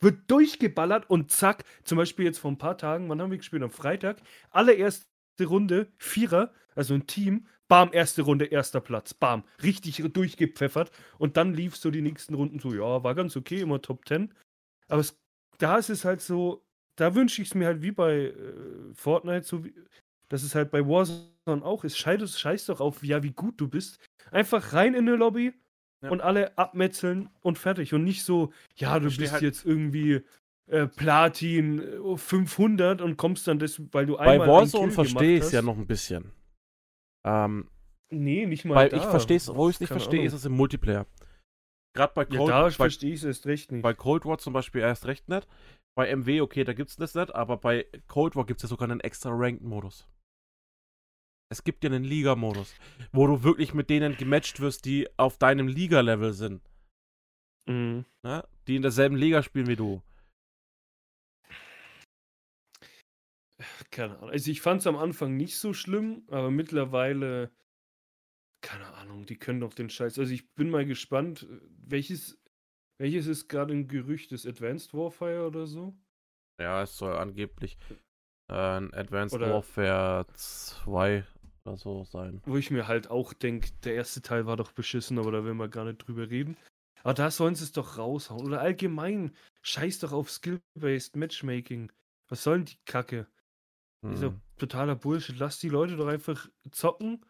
wird durchgeballert und zack, zum Beispiel jetzt vor ein paar Tagen, wann haben wir gespielt? Am Freitag, allererste Runde, Vierer, also ein Team, bam, erste Runde, erster Platz, bam, richtig durchgepfeffert und dann lief so die nächsten Runden so, ja, war ganz okay, immer Top 10. Aber es, da ist es halt so, da wünsche ich es mir halt wie bei äh, Fortnite, so wie, dass es halt bei Warzone auch ist. Scheiß, scheiß doch auf, ja, wie gut du bist. Einfach rein in eine Lobby Ja. und alle abmetzeln und fertig. Und nicht so, ja, du versteh bist halt- jetzt irgendwie äh, Platin äh, 500 und kommst dann das, weil du bei einmal einen Warzone verstehe ich es ja noch ein bisschen. Ähm, Nee, nicht mal weil da. ich verstehe es, wo ich es nicht verstehe, ist es im Multiplayer. Gerade bei Ja, Cold, da bei, verstehe ich es erst recht nicht. bei Cold War zum Beispiel erst recht nicht. Bei MW, okay, da gibt's das nicht, aber bei Cold War gibt es ja sogar einen extra Ranked-Modus. Es gibt ja einen Liga-Modus, wo du wirklich mit denen gematcht wirst, die auf deinem Liga-Level sind. Mhm. Ne? Die in derselben Liga spielen wie du. Keine Ahnung. Also ich fand es am Anfang nicht so schlimm, aber mittlerweile, keine Ahnung, die können doch den Scheiß. Also ich bin mal gespannt, welches, welches ist gerade ein Gerücht, das Advanced Warfare oder so? Ja, es soll angeblich äh, ein Advanced Oder- Warfare 2 oder so sein. Wo ich mir halt auch denke, der erste Teil war doch beschissen, aber da will man gar nicht drüber reden. Aber da sollen sie es doch raushauen. Oder allgemein, scheiß doch auf Skill-Based Matchmaking. Was soll denn die Kacke? Dieser Hm. totaler Bullshit. Lass die Leute doch einfach zocken.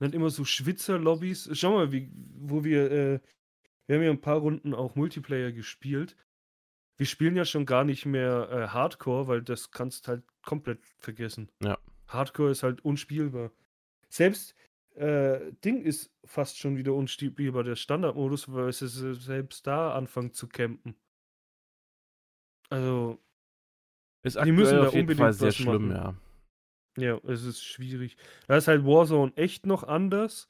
Nicht immer so Schwitzer-Lobbys. Schau mal, wie, wo wir, äh, wir haben ja ein paar Runden auch Multiplayer gespielt. Wir spielen ja schon gar nicht mehr äh, Hardcore, weil das kannst halt komplett vergessen. Ja. Hardcore ist halt unspielbar. Selbst äh, Ding ist fast schon wieder unspielbar, der Standardmodus, weil es ist, äh, selbst da anfangen zu campen. Also, Ist Die müssen aktuell da auf jeden unbedingt Fall sehr was schlimm, machen. ja. Ja, es ist schwierig. Da ist halt Warzone echt noch anders.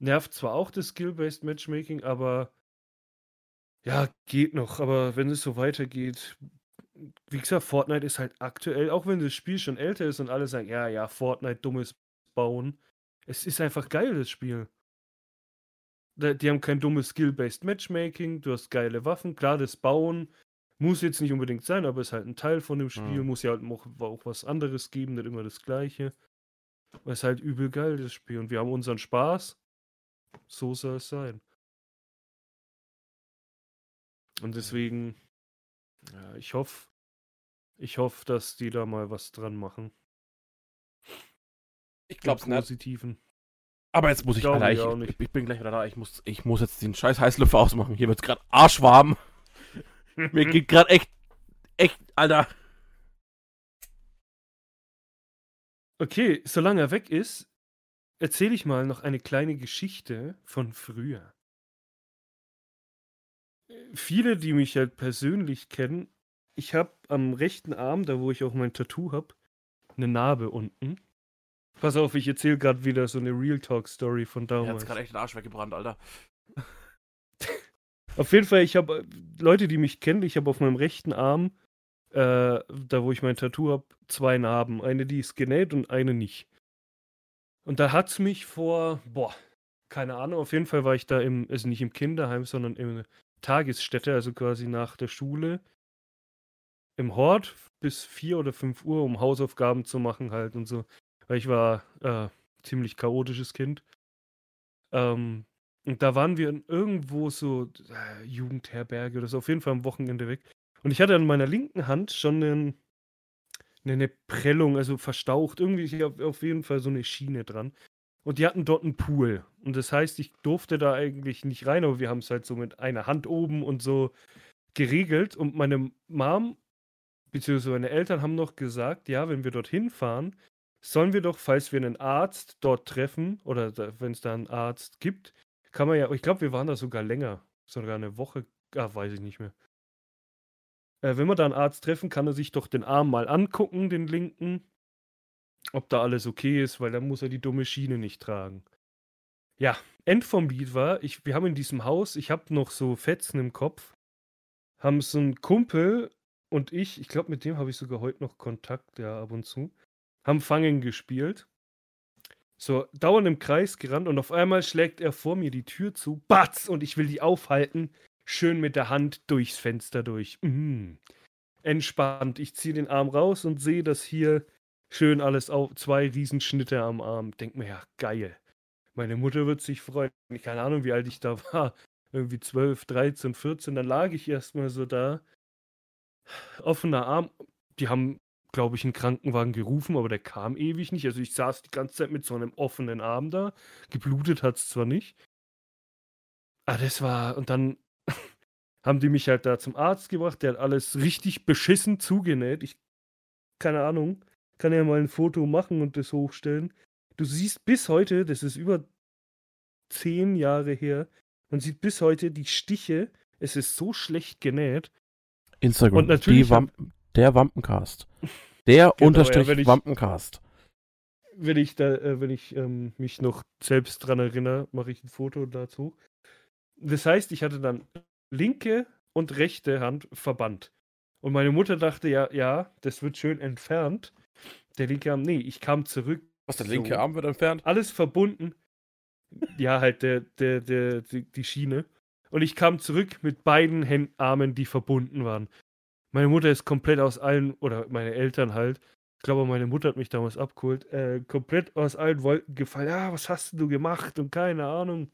Nervt zwar auch das Skill-Based Matchmaking, aber ja, geht noch. Aber wenn es so weitergeht, wie gesagt, Fortnite ist halt aktuell, auch wenn das Spiel schon älter ist und alle sagen, ja, ja, Fortnite, dummes Bauen. Es ist einfach geil, das Spiel. Die haben kein dummes Skill-Based Matchmaking, du hast geile Waffen, klar, das Bauen muss jetzt nicht unbedingt sein, aber ist halt ein Teil von dem Spiel, Mhm. muss ja halt auch, auch was anderes geben, nicht immer das Gleiche. Aber ist halt übel geil, das Spiel. Und wir haben unseren Spaß. So soll es sein. Und deswegen, ja, ich hoffe, ich hoffe, dass die da mal was dran machen. Ich Im glaub's nicht. Positiven. Aber jetzt muss ich, Glaube Alter, ich ich, ich bin gleich wieder da. Ich muss, ich muss jetzt den scheiß Heißlüfter ausmachen. Hier wird's gerade arschwarm. (laughs) Mir geht gerade echt, echt, Alter. Okay, solange er weg ist, erzähle ich mal noch eine kleine Geschichte von früher. viele, die mich halt persönlich kennen, ich habe am rechten Arm, da wo ich auch mein Tattoo habe, eine Narbe unten. Pass auf, ich erzähle gerade wieder so eine Real Talk Story von damals. gerade echt den Arsch weggebrannt, Alter. (laughs) Auf jeden Fall, ich habe Leute, die mich kennen, ich habe auf meinem rechten Arm, äh, da wo ich mein Tattoo habe, zwei Narben. Eine, die ist genäht und eine nicht. Und da hat's mich vor, boah, keine Ahnung, auf jeden Fall war ich da im, also nicht im Kinderheim, sondern in Tagesstätte, also quasi nach der Schule, im Hort bis 4 oder 5 Uhr, um Hausaufgaben zu machen halt und so. Weil ich war äh, ziemlich chaotisches Kind. Ähm, und da waren wir irgendwo so äh, Jugendherberge oder so, auf jeden Fall am Wochenende weg. Und ich hatte an meiner linken Hand schon einen, eine Prellung, also verstaucht, irgendwie auf, auf jeden Fall so eine Schiene dran. Und die hatten dort einen Pool. Und das heißt, ich durfte da eigentlich nicht rein, aber wir haben es halt so mit einer Hand oben und so geregelt. Und meine Mom, beziehungsweise meine Eltern haben noch gesagt, ja, wenn wir dorthin fahren, sollen wir doch, falls wir einen Arzt dort treffen, oder wenn es da einen Arzt gibt, kann man ja, ich glaube, wir waren da sogar länger, sogar eine Woche, ah, weiß ich nicht mehr. Äh, wenn wir da einen Arzt treffen, kann er sich doch den Arm mal angucken, den linken, ob da alles okay ist, weil dann muss er die dumme Schiene nicht tragen. Ja, End vom Lied war, ich, wir haben in diesem Haus, ich habe noch so Fetzen im Kopf, haben so ein Kumpel und ich, ich glaube, mit dem habe ich sogar heute noch Kontakt, ja, ab und zu, haben Fangen gespielt. So, dauernd im Kreis gerannt und auf einmal schlägt er vor mir die Tür zu, batz, und ich will die aufhalten, schön mit der Hand durchs Fenster durch. Mm. Entspannt. Ich ziehe den Arm raus und sehe, dass hier schön alles auf, zwei Riesenschnitte am Arm. Denk mir, ja, geil. Meine Mutter wird sich freuen. Keine Ahnung, wie alt ich da war. Irgendwie 12, 13, 14. Dann lag ich erstmal so da. Offener Arm. Die haben, glaube ich, einen Krankenwagen gerufen, aber der kam ewig nicht. Also ich saß die ganze Zeit mit so einem offenen Arm da. Geblutet hat es zwar nicht. Ah, das war. Und dann haben die mich halt da zum Arzt gebracht. Der hat alles richtig beschissen zugenäht. Ich. Keine Ahnung. Kann ja mal ein Foto machen und das hochstellen. Du siehst bis heute, das ist über zehn Jahre her, man sieht bis heute die Stiche. Es ist so schlecht genäht. Instagram, Und natürlich Wamp der Wampencast. (laughs) Der Genau, Unterstrich ja, wenn ich- Wampencast. wenn ich da, äh, wenn ich ähm, mich noch selbst dran erinnere, mache ich ein Foto dazu. Das heißt, ich hatte dann linke und rechte Hand verbannt. Und meine Mutter dachte, ja, ja, das wird schön entfernt. Der linke Arm, nee, ich kam zurück, Was, der So. linke Arm wird entfernt? alles verbunden. Ja, halt der, der, der, die, die Schiene. Und ich kam zurück mit beiden Händen, Armen, die verbunden waren. Meine Mutter ist komplett aus allen, oder meine Eltern halt, ich glaube, meine Mutter hat mich damals abgeholt, äh, komplett aus allen Wolken gefallen. Ja, was hast du gemacht? Und keine Ahnung.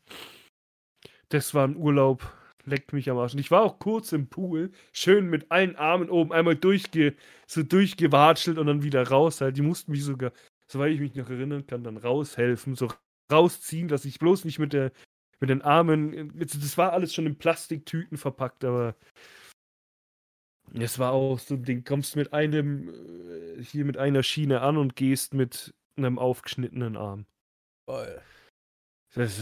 Das war ein Urlaub. Leckt mich am Arsch. Und ich war auch kurz im Pool, schön mit allen Armen oben einmal durchge, so durchgewatschelt und dann wieder raus. Halt. Die mussten mich sogar, soweit ich mich noch erinnern kann, dann raushelfen, so rausziehen, dass ich bloß nicht mit der mit den Armen. Das war alles schon in Plastiktüten verpackt, aber es war auch so ein Ding. Kommst mit einem äh, hier mit einer Schiene an und gehst mit einem aufgeschnittenen Arm. Geil. Das,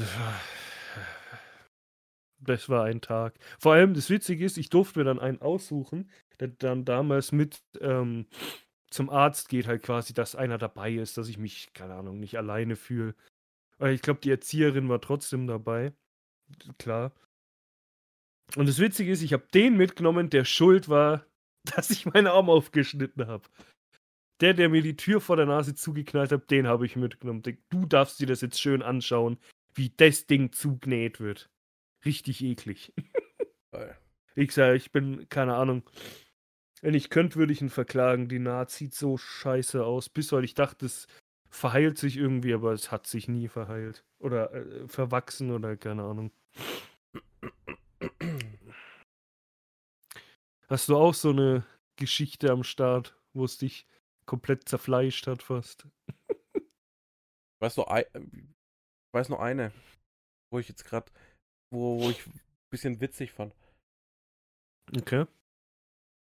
das war ein Tag. Vor allem das Witzige ist, ich durfte mir dann einen aussuchen, der dann damals mit ähm, zum Arzt geht, halt quasi, dass einer dabei ist, dass ich mich, keine Ahnung, nicht alleine fühle. Ich glaube, die Erzieherin war trotzdem dabei. Klar. Und das Witzige ist, ich habe den mitgenommen, der schuld war, (laughs) dass ich meinen Arm aufgeschnitten habe. Der, der mir die Tür vor der Nase zugeknallt hat, den habe ich mitgenommen. Du darfst dir das jetzt schön anschauen, wie das Ding zugenäht wird. Richtig eklig. (laughs) Ich sage, ich bin, keine Ahnung. Wenn ich könnte, würde ich ihn verklagen. Die Naht sieht so scheiße aus. Bis heute, ich dachte, es verheilt sich irgendwie, aber es hat sich nie verheilt. Oder äh, verwachsen oder keine Ahnung. Hast du auch so eine Geschichte am Start, wo es dich komplett zerfleischt hat fast? Weißt du, ich weiß nur eine, wo ich jetzt gerade, wo, wo ich ein bisschen witzig fand. Okay.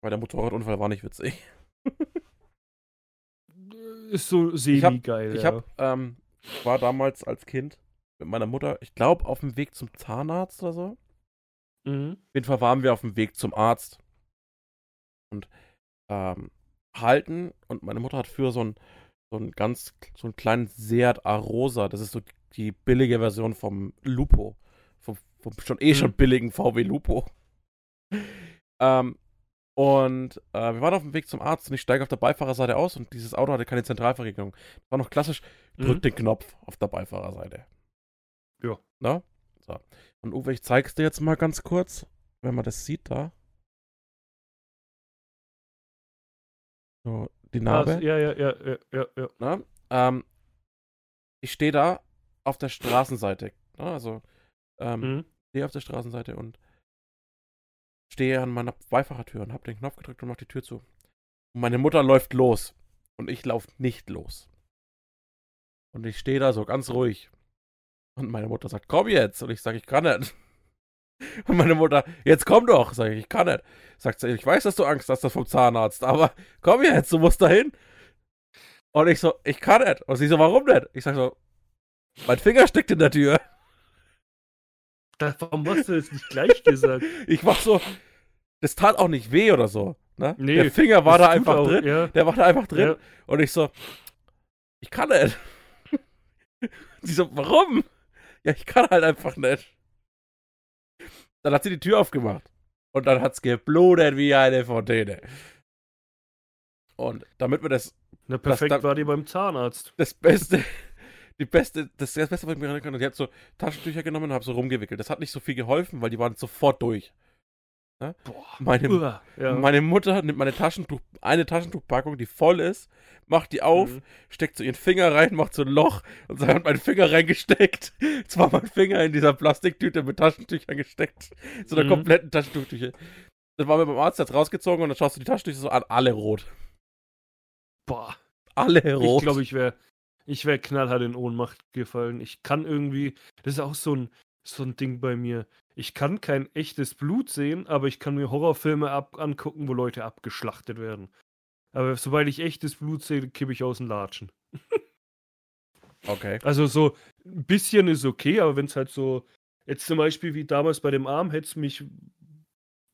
Weil der Motorradunfall war nicht witzig. (laughs) Ist so Ich hab- semi-geil. Ich ja. hab, ähm, war damals als Kind mit meiner Mutter, ich glaube, auf dem Weg zum Zahnarzt oder so. Mhm. Auf jeden Fall waren wir auf dem Weg zum Arzt. Und ähm, halten und meine Mutter hat für so einen so einen ganz so einen kleinen Seat Arosa, das ist so die billige Version vom Lupo, vom, schon eh schon Mhm. billigen VW Lupo. ähm, und äh, wir waren auf dem Weg zum Arzt und ich steige auf der Beifahrerseite aus und dieses Auto hatte keine Zentralverriegelung. Das war noch klassisch, drück Mhm. den Knopf auf der Beifahrerseite. Ja. Na? So. Und Uwe, ich zeig's dir jetzt mal ganz kurz, wenn man das sieht da. So, die Narbe. Ja, ja, ja, ja, ja, ja. Ne? Ähm, ich stehe da auf der Straßenseite. Ne? Also, ähm, Mhm. stehe auf der Straßenseite und stehe an meiner Beifahrertür und habe den Knopf gedrückt und mach die Tür zu. Und meine Mutter läuft los. Und ich laufe nicht los. Und ich stehe da so ganz ruhig. Und meine Mutter sagt, komm jetzt. Und ich sage, ich kann nicht. (laughs) Und meine Mutter, jetzt komm doch. Sag ich, ich kann nicht. Sagt sie, ich weiß, dass du Angst hast das vom Zahnarzt, aber komm jetzt, du musst dahin. Und ich so, ich kann nicht. Und sie so, warum nicht? Ich sag so, mein Finger steckt in der Tür. Da, warum hast du das nicht gleich gesagt? (laughs) Ich mach so, das tat auch nicht weh oder so. Ne? Nee, der Finger war Das da einfach auch, drin. Ja, Der war da einfach drin. ja. Und ich so, ich kann nicht. (laughs) Sie so, warum? Ja, ich kann halt einfach nicht. Dann hat sie die Tür aufgemacht. Und dann hat's geblutet wie eine Fontäne. Und damit wir das, Na, perfekt da- war die beim Zahnarzt. das Beste, die beste, das, das Beste, was ich mir erinnern kann, ich habe so Taschentücher genommen und habe so rumgewickelt. Das hat nicht so viel geholfen, weil die waren sofort durch. Boah. Meine, Uah, ja. meine Mutter nimmt meine Taschentuch, eine Taschentuchpackung, die voll ist, macht die auf, Mhm. steckt so ihren Finger rein, macht so ein Loch und sie hat meinen Finger reingesteckt. (laughs) Jetzt war mein Finger in dieser Plastiktüte mit Taschentüchern gesteckt. So einer Mhm. kompletten Taschentüchtüche. Dann waren wir beim Arzt, der hat rausgezogen und dann schaust du die Taschentücher so an, alle rot. Boah. Alle Ich rot. glaube, ich wäre ich wär knallhart in Ohnmacht gefallen. Ich kann irgendwie, das ist auch so ein, so ein Ding bei mir. Ich kann kein echtes Blut sehen, aber ich kann mir Horrorfilme ab angucken, wo Leute abgeschlachtet werden. Aber sobald ich echtes Blut sehe, kippe ich aus dem Latschen. Okay. Also so ein bisschen ist okay, aber wenn es halt so, jetzt zum Beispiel wie damals bei dem Arm, hätte es mich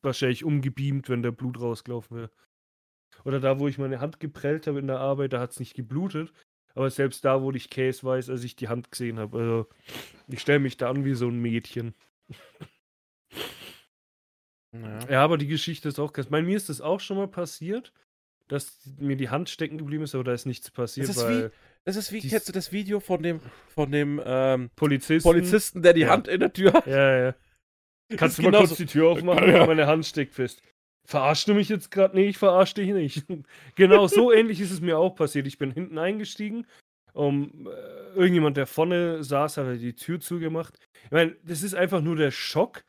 wahrscheinlich umgebeamt, wenn der Blut rausgelaufen wäre. Oder da, wo ich meine Hand geprellt habe in der Arbeit, da hat es nicht geblutet. Aber selbst da wurde ich käseweiß, als ich die Hand gesehen habe. Also ich stelle mich da an wie so ein Mädchen. Ja. Ja, aber die Geschichte ist auch krass. Bei mir ist das auch schon mal passiert, dass mir die Hand stecken geblieben ist, aber da ist nichts passiert, Das ist weil Das ist wie, kennst du das Video von dem, von dem ähm, Polizisten. Polizisten, der die Ja. Hand in der Tür hat? Ja, ja. Kannst du mal genauso- kurz die Tür aufmachen? Ja. Meine Hand steckt fest. Verarschst du mich jetzt gerade? Nee, ich verarsche dich nicht. (laughs) genau, so ähnlich ist es mir auch passiert. Ich bin hinten eingestiegen. Um, äh, irgendjemand, der vorne saß, hat halt die Tür zugemacht. Ich meine, das ist einfach nur der Schock.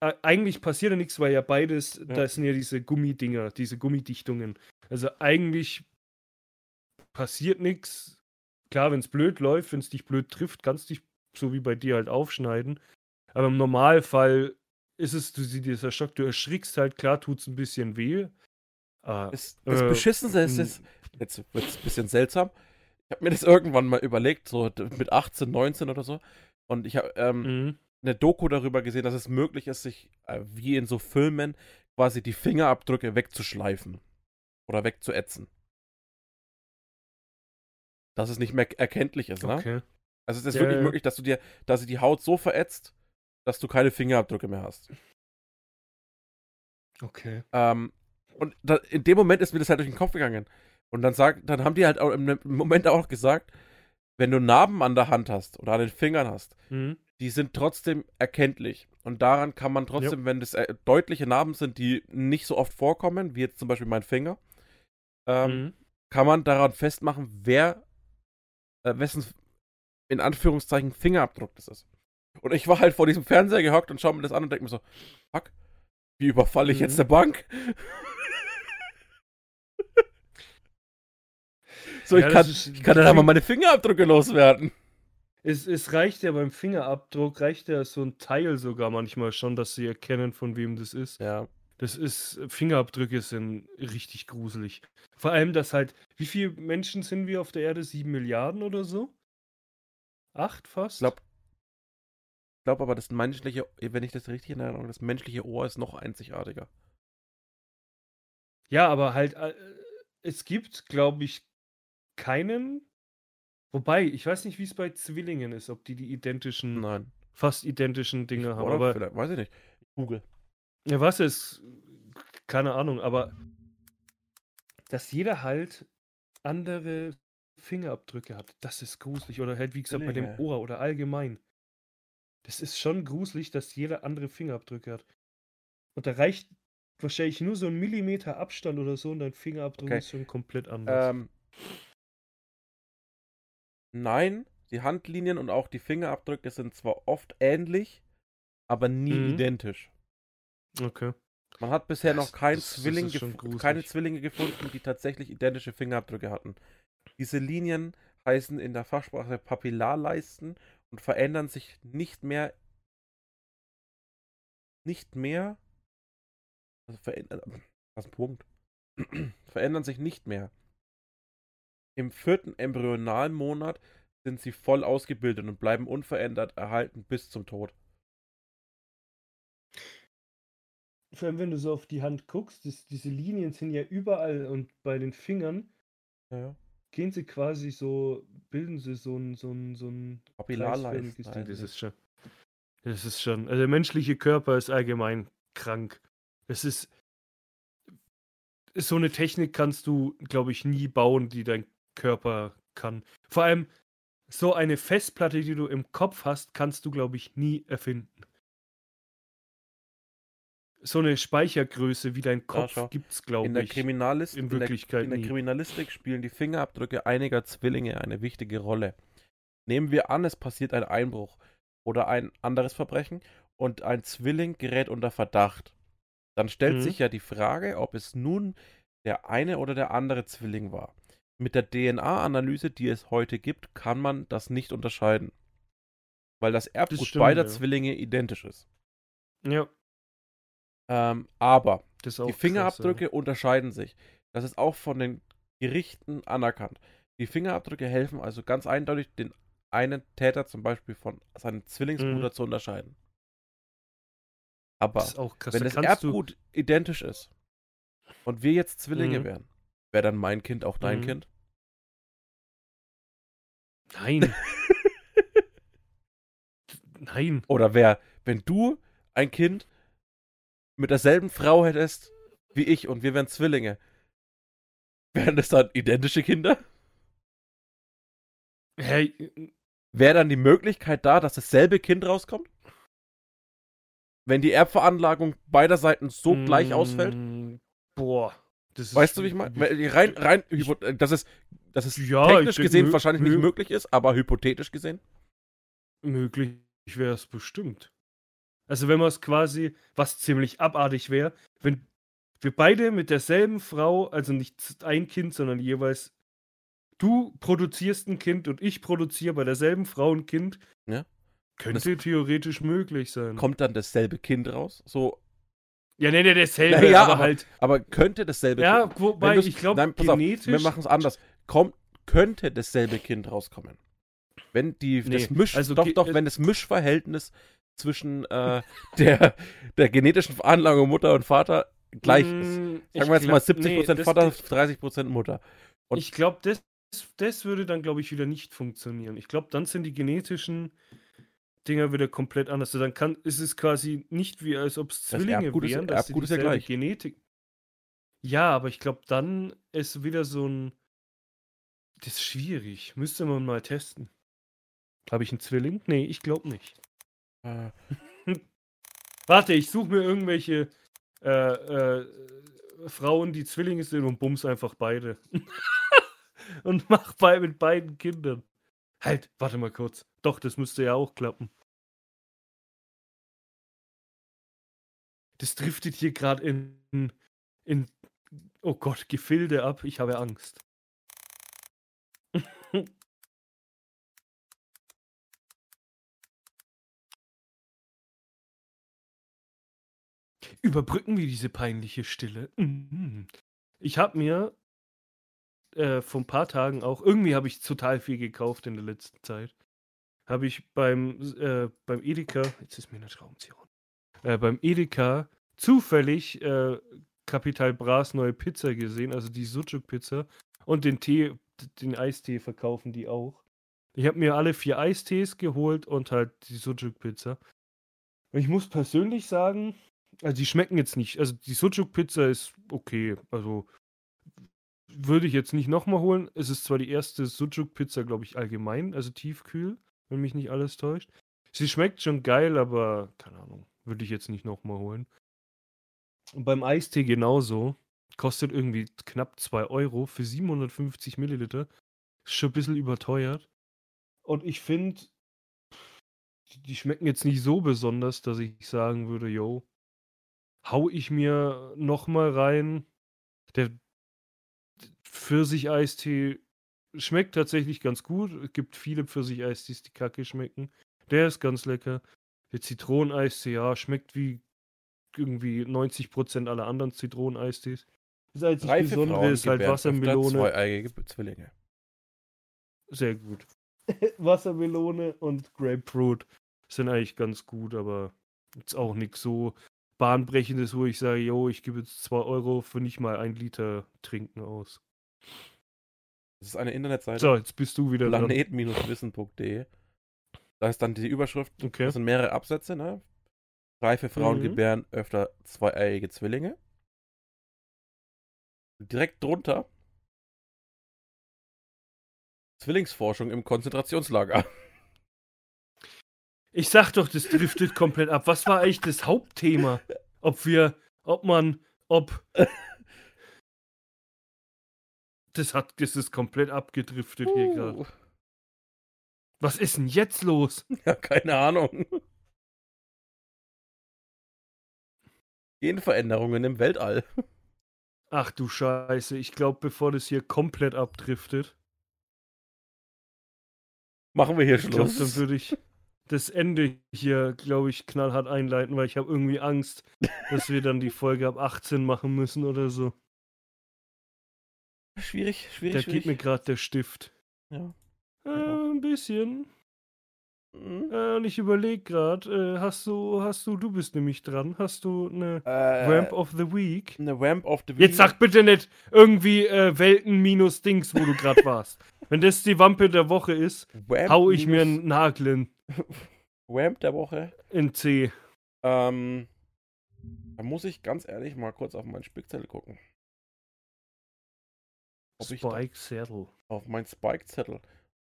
Äh, eigentlich passiert ja nichts, weil ja beides, Ja. da sind ja diese Gummidinger, diese Gummidichtungen. Also eigentlich passiert nichts. Klar, wenn es blöd läuft, wenn es dich blöd trifft, kannst du dich so wie bei dir halt aufschneiden. Aber im Normalfall ist es du, dieser Schock, du erschrickst halt, klar tut es ein bisschen weh. Ah, Das, das Äh, Beschissenste ist, jetzt wird es ein bisschen seltsam. Ich habe mir das irgendwann mal überlegt, so mit 18, 19 oder so. Und ich habe ähm, mhm. eine Doku darüber gesehen, dass es möglich ist, sich äh, wie in so Filmen quasi die Fingerabdrücke wegzuschleifen oder wegzuätzen. Dass es nicht mehr erkenntlich ist, ne? Okay. Also es ist Ja, wirklich möglich, dass du dir, dass sie die Haut so verätzt, dass du keine Fingerabdrücke mehr hast. Okay. Ähm, und da, in dem Moment ist mir das halt durch den Kopf gegangen. Und dann sagt, dann haben die halt auch im Moment auch gesagt, wenn du Narben an der Hand hast oder an den Fingern hast, Mhm. die sind trotzdem erkenntlich. Und daran kann man trotzdem, wenn das äh, deutliche Narben sind, die nicht so oft vorkommen, wie jetzt zum Beispiel mein Finger, ähm, Mhm. kann man daran festmachen, wer, äh, wessen, in Anführungszeichen, Fingerabdruck das ist. Und ich war halt vor diesem Fernseher gehockt und schaue mir das an und denke mir so, fuck, wie überfalle ich Mhm. jetzt eine Bank? (laughs) so, Ja, ich kann, ist- ich kann dann aber meine Fingerabdrücke loswerden. Es, es reicht ja beim Fingerabdruck, reicht ja so ein Teil sogar manchmal schon, dass sie erkennen, von wem das ist. Ja. Das ist, Fingerabdrücke sind richtig gruselig. Vor allem, dass halt, wie viele Menschen sind wir auf der Erde? Sieben Milliarden oder so? Acht fast? Ich glaube aber, das menschliche, wenn ich das richtig in Erinnerung habe, das menschliche Ohr ist noch einzigartiger. Ja, aber halt, äh, es gibt, glaube ich, keinen. Wobei, ich weiß nicht, wie es bei Zwillingen ist, ob die die identischen, Nein. fast identischen Dinge haben. Oder Aber vielleicht, weiß ich nicht. Google. ja, was ist, keine Ahnung, aber dass jeder halt andere Fingerabdrücke hat, das ist gruselig. Oder halt, wie gesagt, bei dem Zwillinge. Ohr oder allgemein. Das ist schon gruselig, dass jeder andere Fingerabdrücke hat. Und da reicht wahrscheinlich nur so ein Millimeter Abstand oder so und dein Fingerabdruck Okay. ist schon komplett anders. Ähm, nein, die Handlinien und auch die Fingerabdrücke sind zwar oft ähnlich, aber nie Mhm. identisch. Okay. Man hat bisher noch Das- kein das- das Zwilling gruselig. keine Zwillinge gefunden, die tatsächlich identische Fingerabdrücke hatten. Diese Linien heißen in der Fachsprache Papillarleisten und verändern sich nicht mehr nicht mehr also verändern, (clears throat) was ein Punkt (clears throat) verändern sich nicht mehr. Im vierten Embryonalmonat sind sie voll ausgebildet und bleiben unverändert erhalten bis zum Tod. Vor allem, wenn du so auf die Hand guckst, das, diese Linien sind ja überall und bei den Fingern Ja, ja. Gehen sie quasi so, bilden sie so ein, so ein, so ein heißen Das die. ist schon. Das ist schon. Also der menschliche Körper ist allgemein krank. Es ist. So eine Technik kannst du, glaube ich, nie bauen, die dein Körper kann. Vor allem so eine Festplatte, die du im Kopf hast, kannst du, glaube ich, nie erfinden. So eine Speichergröße wie dein Kopf schau. gibt es, in glaube der ich. Kriminalist in in der, Wirklichkeit in der nie. Kriminalistik spielen die Fingerabdrücke einiger Zwillinge eine wichtige Rolle. Nehmen wir an, es passiert ein Einbruch oder ein anderes Verbrechen und ein Zwilling gerät unter Verdacht. Dann stellt Mhm. sich ja die Frage, ob es nun der eine oder der andere Zwilling war. Mit der DNA-Analyse, die es heute gibt, kann man das nicht unterscheiden. Weil das Erbgut stimmt, beider ja. Zwillinge identisch ist. Ja, Ähm, aber die krass, Fingerabdrücke unterscheiden sich. Das ist auch von den Gerichten anerkannt. Die Fingerabdrücke helfen also ganz eindeutig, den einen Täter zum Beispiel von seinem Zwillingsbruder Mhm. zu unterscheiden. Aber Das krass. wenn Da das kannst du- Erbgut identisch ist und wir jetzt Zwillinge Mhm. wären, wäre dann mein Kind auch dein Mhm. Kind? Nein. (laughs) Nein. Oder wer, wenn du ein Kind mit derselben Frau hättest wie ich und wir wären Zwillinge, wären das dann identische Kinder? Hey, Wäre dann die Möglichkeit da, dass dasselbe Kind rauskommt? Wenn die Erbveranlagung beider Seiten so gleich ausfällt? mm, Boah. Das ist Weißt du, wie ich meine? Rein, rein, äh, dass es, dass es Ja, technisch ich denk, gesehen wahrscheinlich nicht mö- möglich ist, aber hypothetisch gesehen? Möglich wäre es bestimmt. Also wenn man es quasi, was ziemlich abartig wäre, wenn wir beide mit derselben Frau, also nicht ein Kind, sondern jeweils du produzierst ein Kind und ich produziere bei derselben Frau ein Kind, Ja. könnte theoretisch möglich sein. Kommt dann dasselbe Kind raus? So, ja, nee, nee, dasselbe, Naja, aber aber- halt, aber könnte dasselbe ja, Kind. wobei ich glaube, pass auf, genetisch, wir machen es anders. Kommt, könnte dasselbe Kind rauskommen? Wenn die Nee, das Misch, also doch, doch, äh, wenn das Mischverhältnis zwischen äh, (laughs) der, der genetischen Veranlagung Mutter und Vater gleich ist. Mm, Sagen ich wir jetzt mal glaub- 70% nee, das- Vater, 30% Mutter. Und- ich glaube, das, das würde dann, glaube ich, wieder nicht funktionieren. Ich glaube, dann sind die genetischen Dinger wieder komplett anders. Also dann kann, ist es quasi nicht wie, als ob es Das Zwillinge Erbgut ist- wären, sie Erbgut ist ja gleich. Genetik. Ja, aber ich glaube, dann ist wieder so ein. Das ist schwierig. Müsste man mal testen. Habe ich einen Zwilling? Nee, ich glaube nicht. Äh, (laughs) Warte, ich suche mir irgendwelche äh, äh, Frauen, die Zwillinge sind und bums einfach beide. (laughs) und mach bei mit beiden Kindern. Halt, warte mal kurz. Doch, das müsste ja auch klappen. Das driftet hier gerade in, in, oh Gott, Gefilde ab. Ich habe Angst. Überbrücken wir diese peinliche Stille. Mhm. Ich habe mir äh, vor ein paar Tagen auch, irgendwie habe ich total viel gekauft in der letzten Zeit. habe ich beim, äh, beim Edeka, jetzt ist mir eine Schraubenzieher, äh, beim Edeka zufällig äh, Capital Bras neue Pizza gesehen, also die Sucuk-Pizza. Und den Tee, den Eistee verkaufen die auch. Ich habe mir alle vier Eistees geholt und halt die Sucuk-Pizza. Ich muss persönlich sagen, also die schmecken jetzt nicht. Also die Sucuk-Pizza ist okay. Also würde ich jetzt nicht nochmal holen. Es ist zwar die erste Sucuk-Pizza, glaube ich, allgemein, also tiefkühl, wenn mich nicht alles täuscht. Sie schmeckt schon geil, aber keine Ahnung, würde ich jetzt nicht nochmal holen. Und beim Eistee genauso. Kostet irgendwie knapp 2 Euro für 750 Milliliter. Ist schon ein bisschen überteuert. Und ich finde, die schmecken jetzt nicht so besonders, dass ich sagen würde, yo, hau ich mir nochmal rein. Der Pfirsich-Eistee schmeckt tatsächlich ganz gut. Es gibt viele Pfirsich-Eistees, die kacke schmecken. Der ist ganz lecker. Der Zitroneneistee, ja, schmeckt wie irgendwie 90% aller anderen Zitroneneistee. Das einzige Reife Besondere Frauen ist halt Wassermelone. Zweieiige Zwillinge. Sehr gut. (laughs) Wassermelone und Grapefruit sind eigentlich ganz gut, aber jetzt auch nichts so bahnbrechendes, wo ich sage, yo, ich gebe jetzt 2 Euro für nicht mal ein Liter Trinken aus. Das ist eine Internetseite. So, jetzt bist du wieder planet-wissen.de. Da ist dann die Überschrift. Okay. Das sind mehrere Absätze, ne? Reife Frauen Mhm. gebären öfter zweieiige Zwillinge. Direkt drunter. Zwillingsforschung im Konzentrationslager. Ich sag doch, das driftet komplett ab. Was war eigentlich das Hauptthema? Ob wir, ob man, ob. Das hat, das ist komplett abgedriftet hier gerade. Uh, Was ist denn jetzt los? ja, keine Ahnung. Genveränderungen im Weltall. Ach du Scheiße, ich glaube, bevor das hier komplett abdriftet, Machen wir hier ich glaube, Schluss. dann würde ich das Ende hier, glaube ich, knallhart einleiten, weil ich habe irgendwie Angst, dass wir dann die Folge ab 18 machen müssen oder so. schwierig, schwierig, Da schwierig. geht mir gerade der Stift. Ja. Äh, Ja. ein bisschen. Mhm. Äh, und ich überlege gerade, äh, hast du, hast du, du bist nämlich dran, hast du eine Äh, Ramp of the Week? eine Ramp of the Jetzt sag bitte nicht irgendwie äh, Welten minus Dings, wo du gerade warst. (laughs) Wenn das die Wampe der Woche ist, Ramp hau ich mir einen Nagel in, (laughs) Ramp der Woche. in C. Ähm, da muss ich ganz ehrlich mal kurz auf meinen Spickzettel gucken. Ob Spike Saddle. auf meinen Spike-Zettel, ob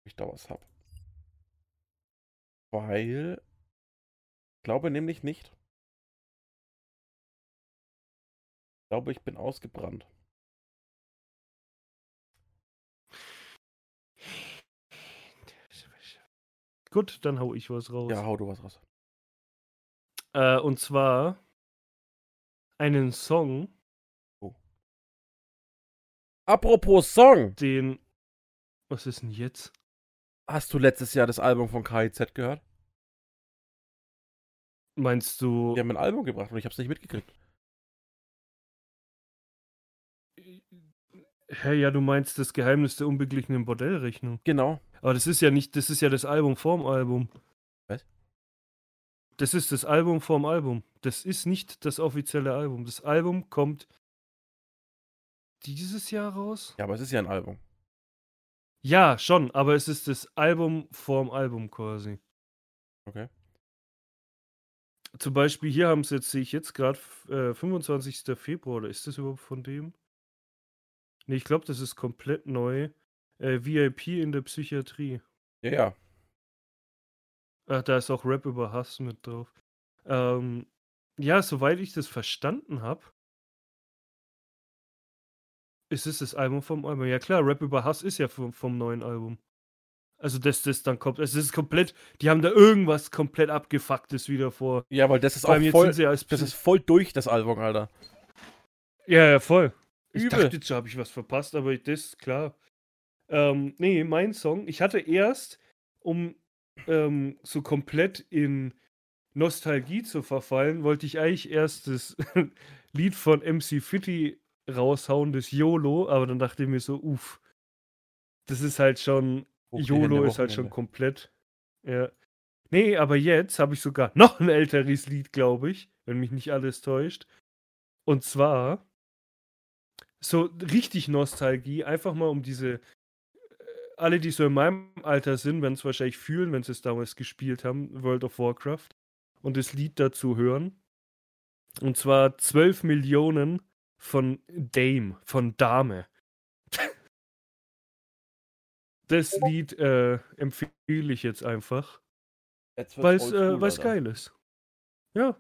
ich da was hab. Weil, ich glaube nämlich nicht. Ich glaube, ich bin ausgebrannt. Gut, dann hau ich was raus. Ja, hau du was raus. Äh, und zwar einen Song, Apropos Song. den. Was ist denn jetzt? Hast du letztes Jahr das Album von KIZ gehört? Meinst du. Die haben ein Album gebracht und ich hab's nicht mitgekriegt. Hä, ja, du meinst das Geheimnis der unbeglichenen Bordellrechnung. Genau. Aber das ist ja nicht, das ist ja das Album vorm Album. Was? Das ist das Album vorm Album. Das ist nicht das offizielle Album. Das Album kommt dieses Jahr raus? Ja, aber es ist ja ein Album. Ja, schon, aber es ist das Album vorm Album quasi. Okay. Zum Beispiel hier haben es jetzt, sehe ich jetzt gerade, äh, 25. Februar, oder ist das überhaupt von dem? Nee, ich glaube, das ist komplett neu. Äh, VIP in der Psychiatrie. Ja, ja. Ach, da ist auch Rap über Hass mit drauf. Ähm, ja, soweit ich das verstanden habe, ist es das Album vom Album. Ja klar, Rap über Hass ist ja vom, vom neuen Album. Also, dass das dann kommt. Es ist komplett, die haben da irgendwas komplett abgefucktes wieder vor. Ja, weil das ist Vor auch jetzt voll, sind sie als das ist voll durch, das Album, Alter. Ja, ja, voll. Ich Übel. dachte, jetzt habe ich was verpasst, aber das, klar. Ähm, nee, mein Song. Ich hatte erst, um ähm, so komplett in Nostalgie zu verfallen, wollte ich eigentlich erst das (laughs) Lied von MC Fitty raushauen, das YOLO, aber dann dachte ich mir so, uff, das ist halt schon, Hochgehende YOLO ist halt schon Wochenende. komplett. Ja. Nee, aber jetzt habe ich sogar (laughs) noch ein älteres Lied, glaube ich, wenn mich nicht alles täuscht. Und zwar so richtig Nostalgie, einfach mal um diese äh, alle, die so in meinem Alter sind, werden es wahrscheinlich fühlen, wenn sie es damals gespielt haben, World of Warcraft, und das Lied dazu hören. Und zwar 12 Millionen von Dame, von Dame. Das Lied äh, empfehle ich jetzt einfach. Weil es äh, weil's geil ist. Ja.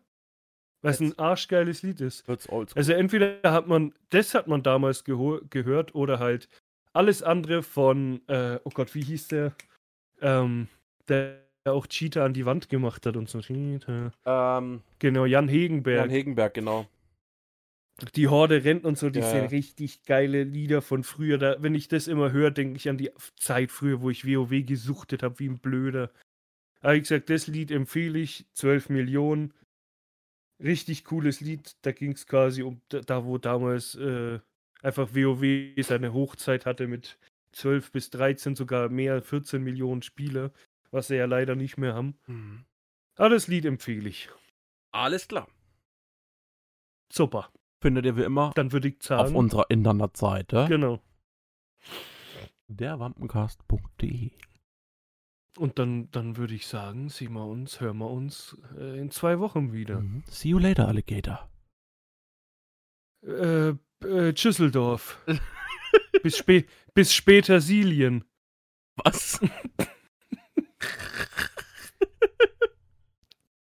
Weil es ein arschgeiles Lied ist. Also entweder hat man, das hat man damals gehört oder halt alles andere von, äh, oh Gott, wie hieß der? Ähm, der auch Cheetah an die Wand gemacht hat und so. Ähm, genau, Jan Hegenberg. Jan Hegenberg, genau. Die Horde rennt und so, die ja. sind richtig geile Lieder von früher. Da, wenn ich das immer höre, denke ich an die Zeit früher, wo ich WoW gesuchtet habe, wie ein Blöder. Aber wie gesagt, das Lied empfehle ich, 12 Millionen. Richtig cooles Lied. Da ging es quasi um da, wo damals äh, einfach WoW seine Hochzeit hatte mit 12 bis 13, sogar mehr, 14 Millionen Spieler, was sie ja leider nicht mehr haben. Mhm. Aber das Lied empfehle ich. Alles klar. Super findet ihr wie immer Dann würde ich sagen, auf unserer Internetseite. Genau. derwampencast.de. Und dann, dann würde ich sagen, sehen wir uns, hören wir uns äh, in zwei Wochen wieder. Mhm. See you later, Alligator. Äh, äh Schüsseldorf. (laughs) bis, spä bis später Silien. Was? (laughs)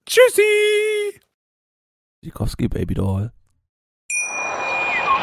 Tschüssi! Sikowski Baby Doll.